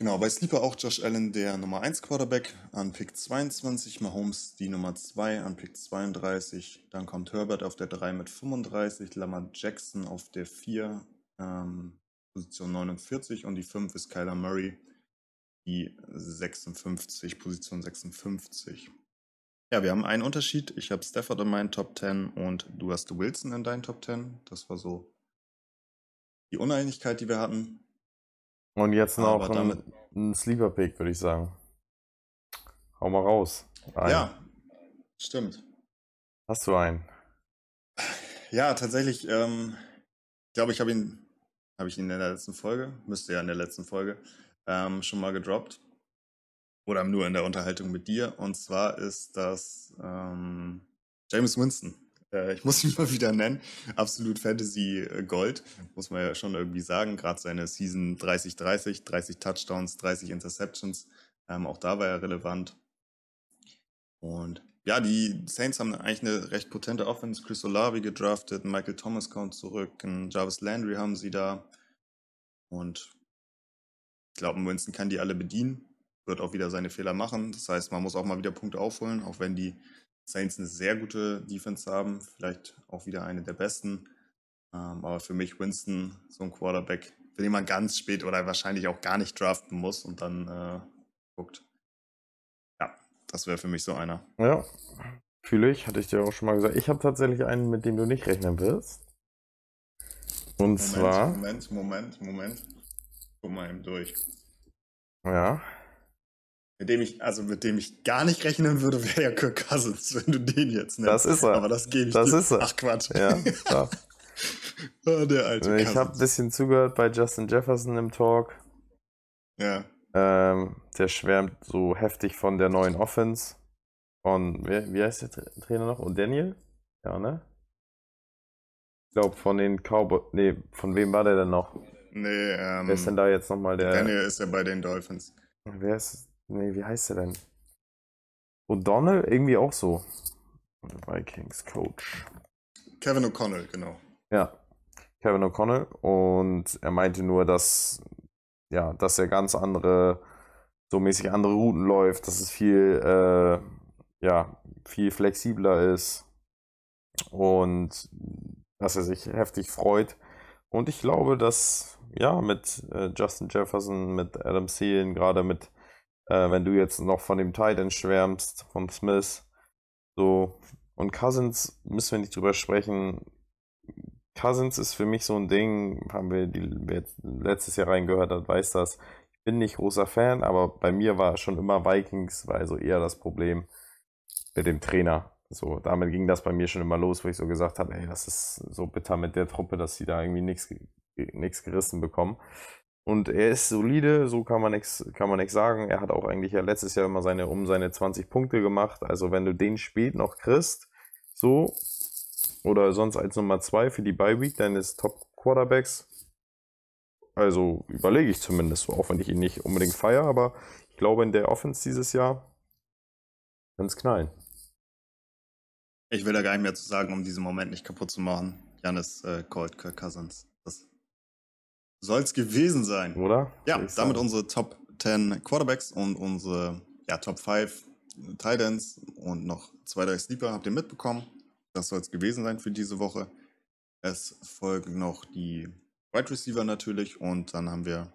[SPEAKER 2] Genau, bei Sleeper auch Josh Allen, der Nummer 1 Quarterback, an Pick 22, Mahomes die Nummer 2 an Pick 32, dann kommt Herbert auf der 3 mit 35, Lamar Jackson auf der 4, ähm, Position 49 und die 5 ist Kyler Murray, die 56, Position 56. Ja, wir haben einen Unterschied. Ich habe Stafford in meinen Top 10 und du hast Wilson in deinen Top 10. Das war so die Uneinigkeit, die wir hatten.
[SPEAKER 3] Und jetzt noch ein, ein Sleeper Pick, würde ich sagen. Hau mal raus.
[SPEAKER 2] Ein. Ja, stimmt.
[SPEAKER 3] Hast du einen?
[SPEAKER 2] Ja, tatsächlich. Ähm, ich glaube, ich habe ihn, habe ich ihn in der letzten Folge, müsste ja in der letzten Folge, ähm, schon mal gedroppt. Oder nur in der Unterhaltung mit dir. Und zwar ist das ähm, James Winston. Äh, ich muss ihn mal wieder nennen. Absolut Fantasy äh, Gold, muss man ja schon irgendwie sagen. Gerade seine Season 30-30, 30 Touchdowns, 30 Interceptions. Ähm, auch da war er relevant. Und ja, die Saints haben eigentlich eine recht potente Offense. Chris Olavi gedraftet, Michael Thomas kommt zurück, Jarvis Landry haben sie da. Und ich glaube, Winston kann die alle bedienen, wird auch wieder seine Fehler machen. Das heißt, man muss auch mal wieder Punkte aufholen, auch wenn die Saints eine sehr gute Defense haben, vielleicht auch wieder eine der besten. Ähm, aber für mich Winston, so ein Quarterback, den man ganz spät oder wahrscheinlich auch gar nicht draften muss und dann äh, guckt. Ja, das wäre für mich so einer.
[SPEAKER 3] Ja, fühle ich, hatte ich dir auch schon mal gesagt. Ich habe tatsächlich einen, mit dem du nicht rechnen wirst. Und
[SPEAKER 2] Moment,
[SPEAKER 3] zwar.
[SPEAKER 2] Moment, Moment, Moment. Guck mal eben durch.
[SPEAKER 3] Ja.
[SPEAKER 2] Mit dem ich, also mit dem ich gar nicht rechnen würde, wäre ja Kirk Cousins, wenn du den jetzt
[SPEAKER 3] nennst. Das ist er.
[SPEAKER 2] Aber das gebe ich
[SPEAKER 3] Das dir. ist er.
[SPEAKER 2] Ach Quatsch.
[SPEAKER 3] Ja, klar.
[SPEAKER 2] oh, der alte
[SPEAKER 3] Ich habe ein bisschen zugehört bei Justin Jefferson im Talk.
[SPEAKER 2] Ja.
[SPEAKER 3] Ähm, der schwärmt so heftig von der neuen Offense. Von, wie, wie heißt der Trainer noch? Und Daniel? Ja, ne? Ich glaube, von den Cowboys. Nee, von wem war der denn noch?
[SPEAKER 2] Nee, ähm.
[SPEAKER 3] Wer ist denn da jetzt nochmal der.
[SPEAKER 2] Daniel ist ja bei den Dolphins.
[SPEAKER 3] Wer ist. Nee, wie heißt der denn? O'Donnell? Irgendwie auch so. Vikings Coach.
[SPEAKER 2] Kevin O'Connell, genau.
[SPEAKER 3] Ja, Kevin O'Connell. Und er meinte nur, dass, ja, dass er ganz andere, so mäßig andere Routen läuft, dass es viel, äh, ja, viel flexibler ist und dass er sich heftig freut. Und ich glaube, dass, ja, mit äh, Justin Jefferson, mit Adam Thielen, gerade mit äh, wenn du jetzt noch von dem Titan schwärmst, von Smith, so. Und Cousins müssen wir nicht drüber sprechen. Cousins ist für mich so ein Ding, haben wir, die, wer letztes Jahr reingehört hat, weiß das. Ich bin nicht großer Fan, aber bei mir war schon immer Vikings, war also eher das Problem mit dem Trainer. So, damit ging das bei mir schon immer los, wo ich so gesagt habe, ey, das ist so bitter mit der Truppe, dass sie da irgendwie nichts gerissen bekommen. Und er ist solide, so kann man nichts kann sagen. Er hat auch eigentlich ja letztes Jahr immer seine um seine 20 Punkte gemacht. Also wenn du den spät noch kriegst, so oder sonst als Nummer 2 für die Bye Week deines Top Quarterbacks. Also überlege ich zumindest so, auch wenn ich ihn nicht unbedingt feiere, aber ich glaube in der Offense dieses Jahr ganz knallen.
[SPEAKER 2] Ich will da gar nicht mehr zu sagen, um diesen Moment nicht kaputt zu machen. Janis äh, called Kirk Cousins. Das soll es gewesen sein.
[SPEAKER 3] Oder?
[SPEAKER 2] Ja, damit sagen. unsere Top 10 Quarterbacks und unsere ja, Top 5 Titans und noch zwei, drei Sleeper habt ihr mitbekommen. Das soll es gewesen sein für diese Woche. Es folgen noch die Wide Receiver natürlich und dann haben wir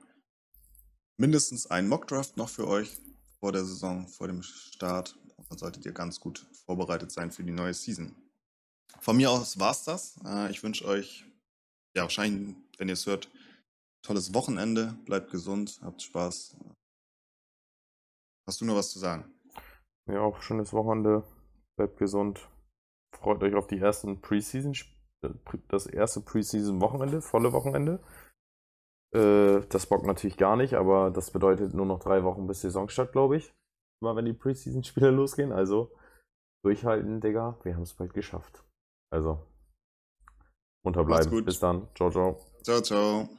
[SPEAKER 2] mindestens einen Mock Draft noch für euch vor der Saison, vor dem Start. Und dann solltet ihr ganz gut vorbereitet sein für die neue Season. Von mir aus war's das. Äh, ich wünsche euch, ja, wahrscheinlich, wenn ihr es hört, tolles Wochenende. Bleibt gesund, habt Spaß. Hast du noch was zu sagen?
[SPEAKER 3] Ja, auch schönes Wochenende. Bleibt gesund. Freut euch auf die ersten Preseason, das erste Preseason-Wochenende, volle Wochenende. Äh, das bockt natürlich gar nicht, aber das bedeutet nur noch drei Wochen bis Saisonstart, glaube ich. Mal wenn die Preseason-Spiele losgehen. Also durchhalten, Digga. Wir haben es bald geschafft. Also unterbleiben. Bis dann. Ciao, ciao.
[SPEAKER 2] Ciao, ciao.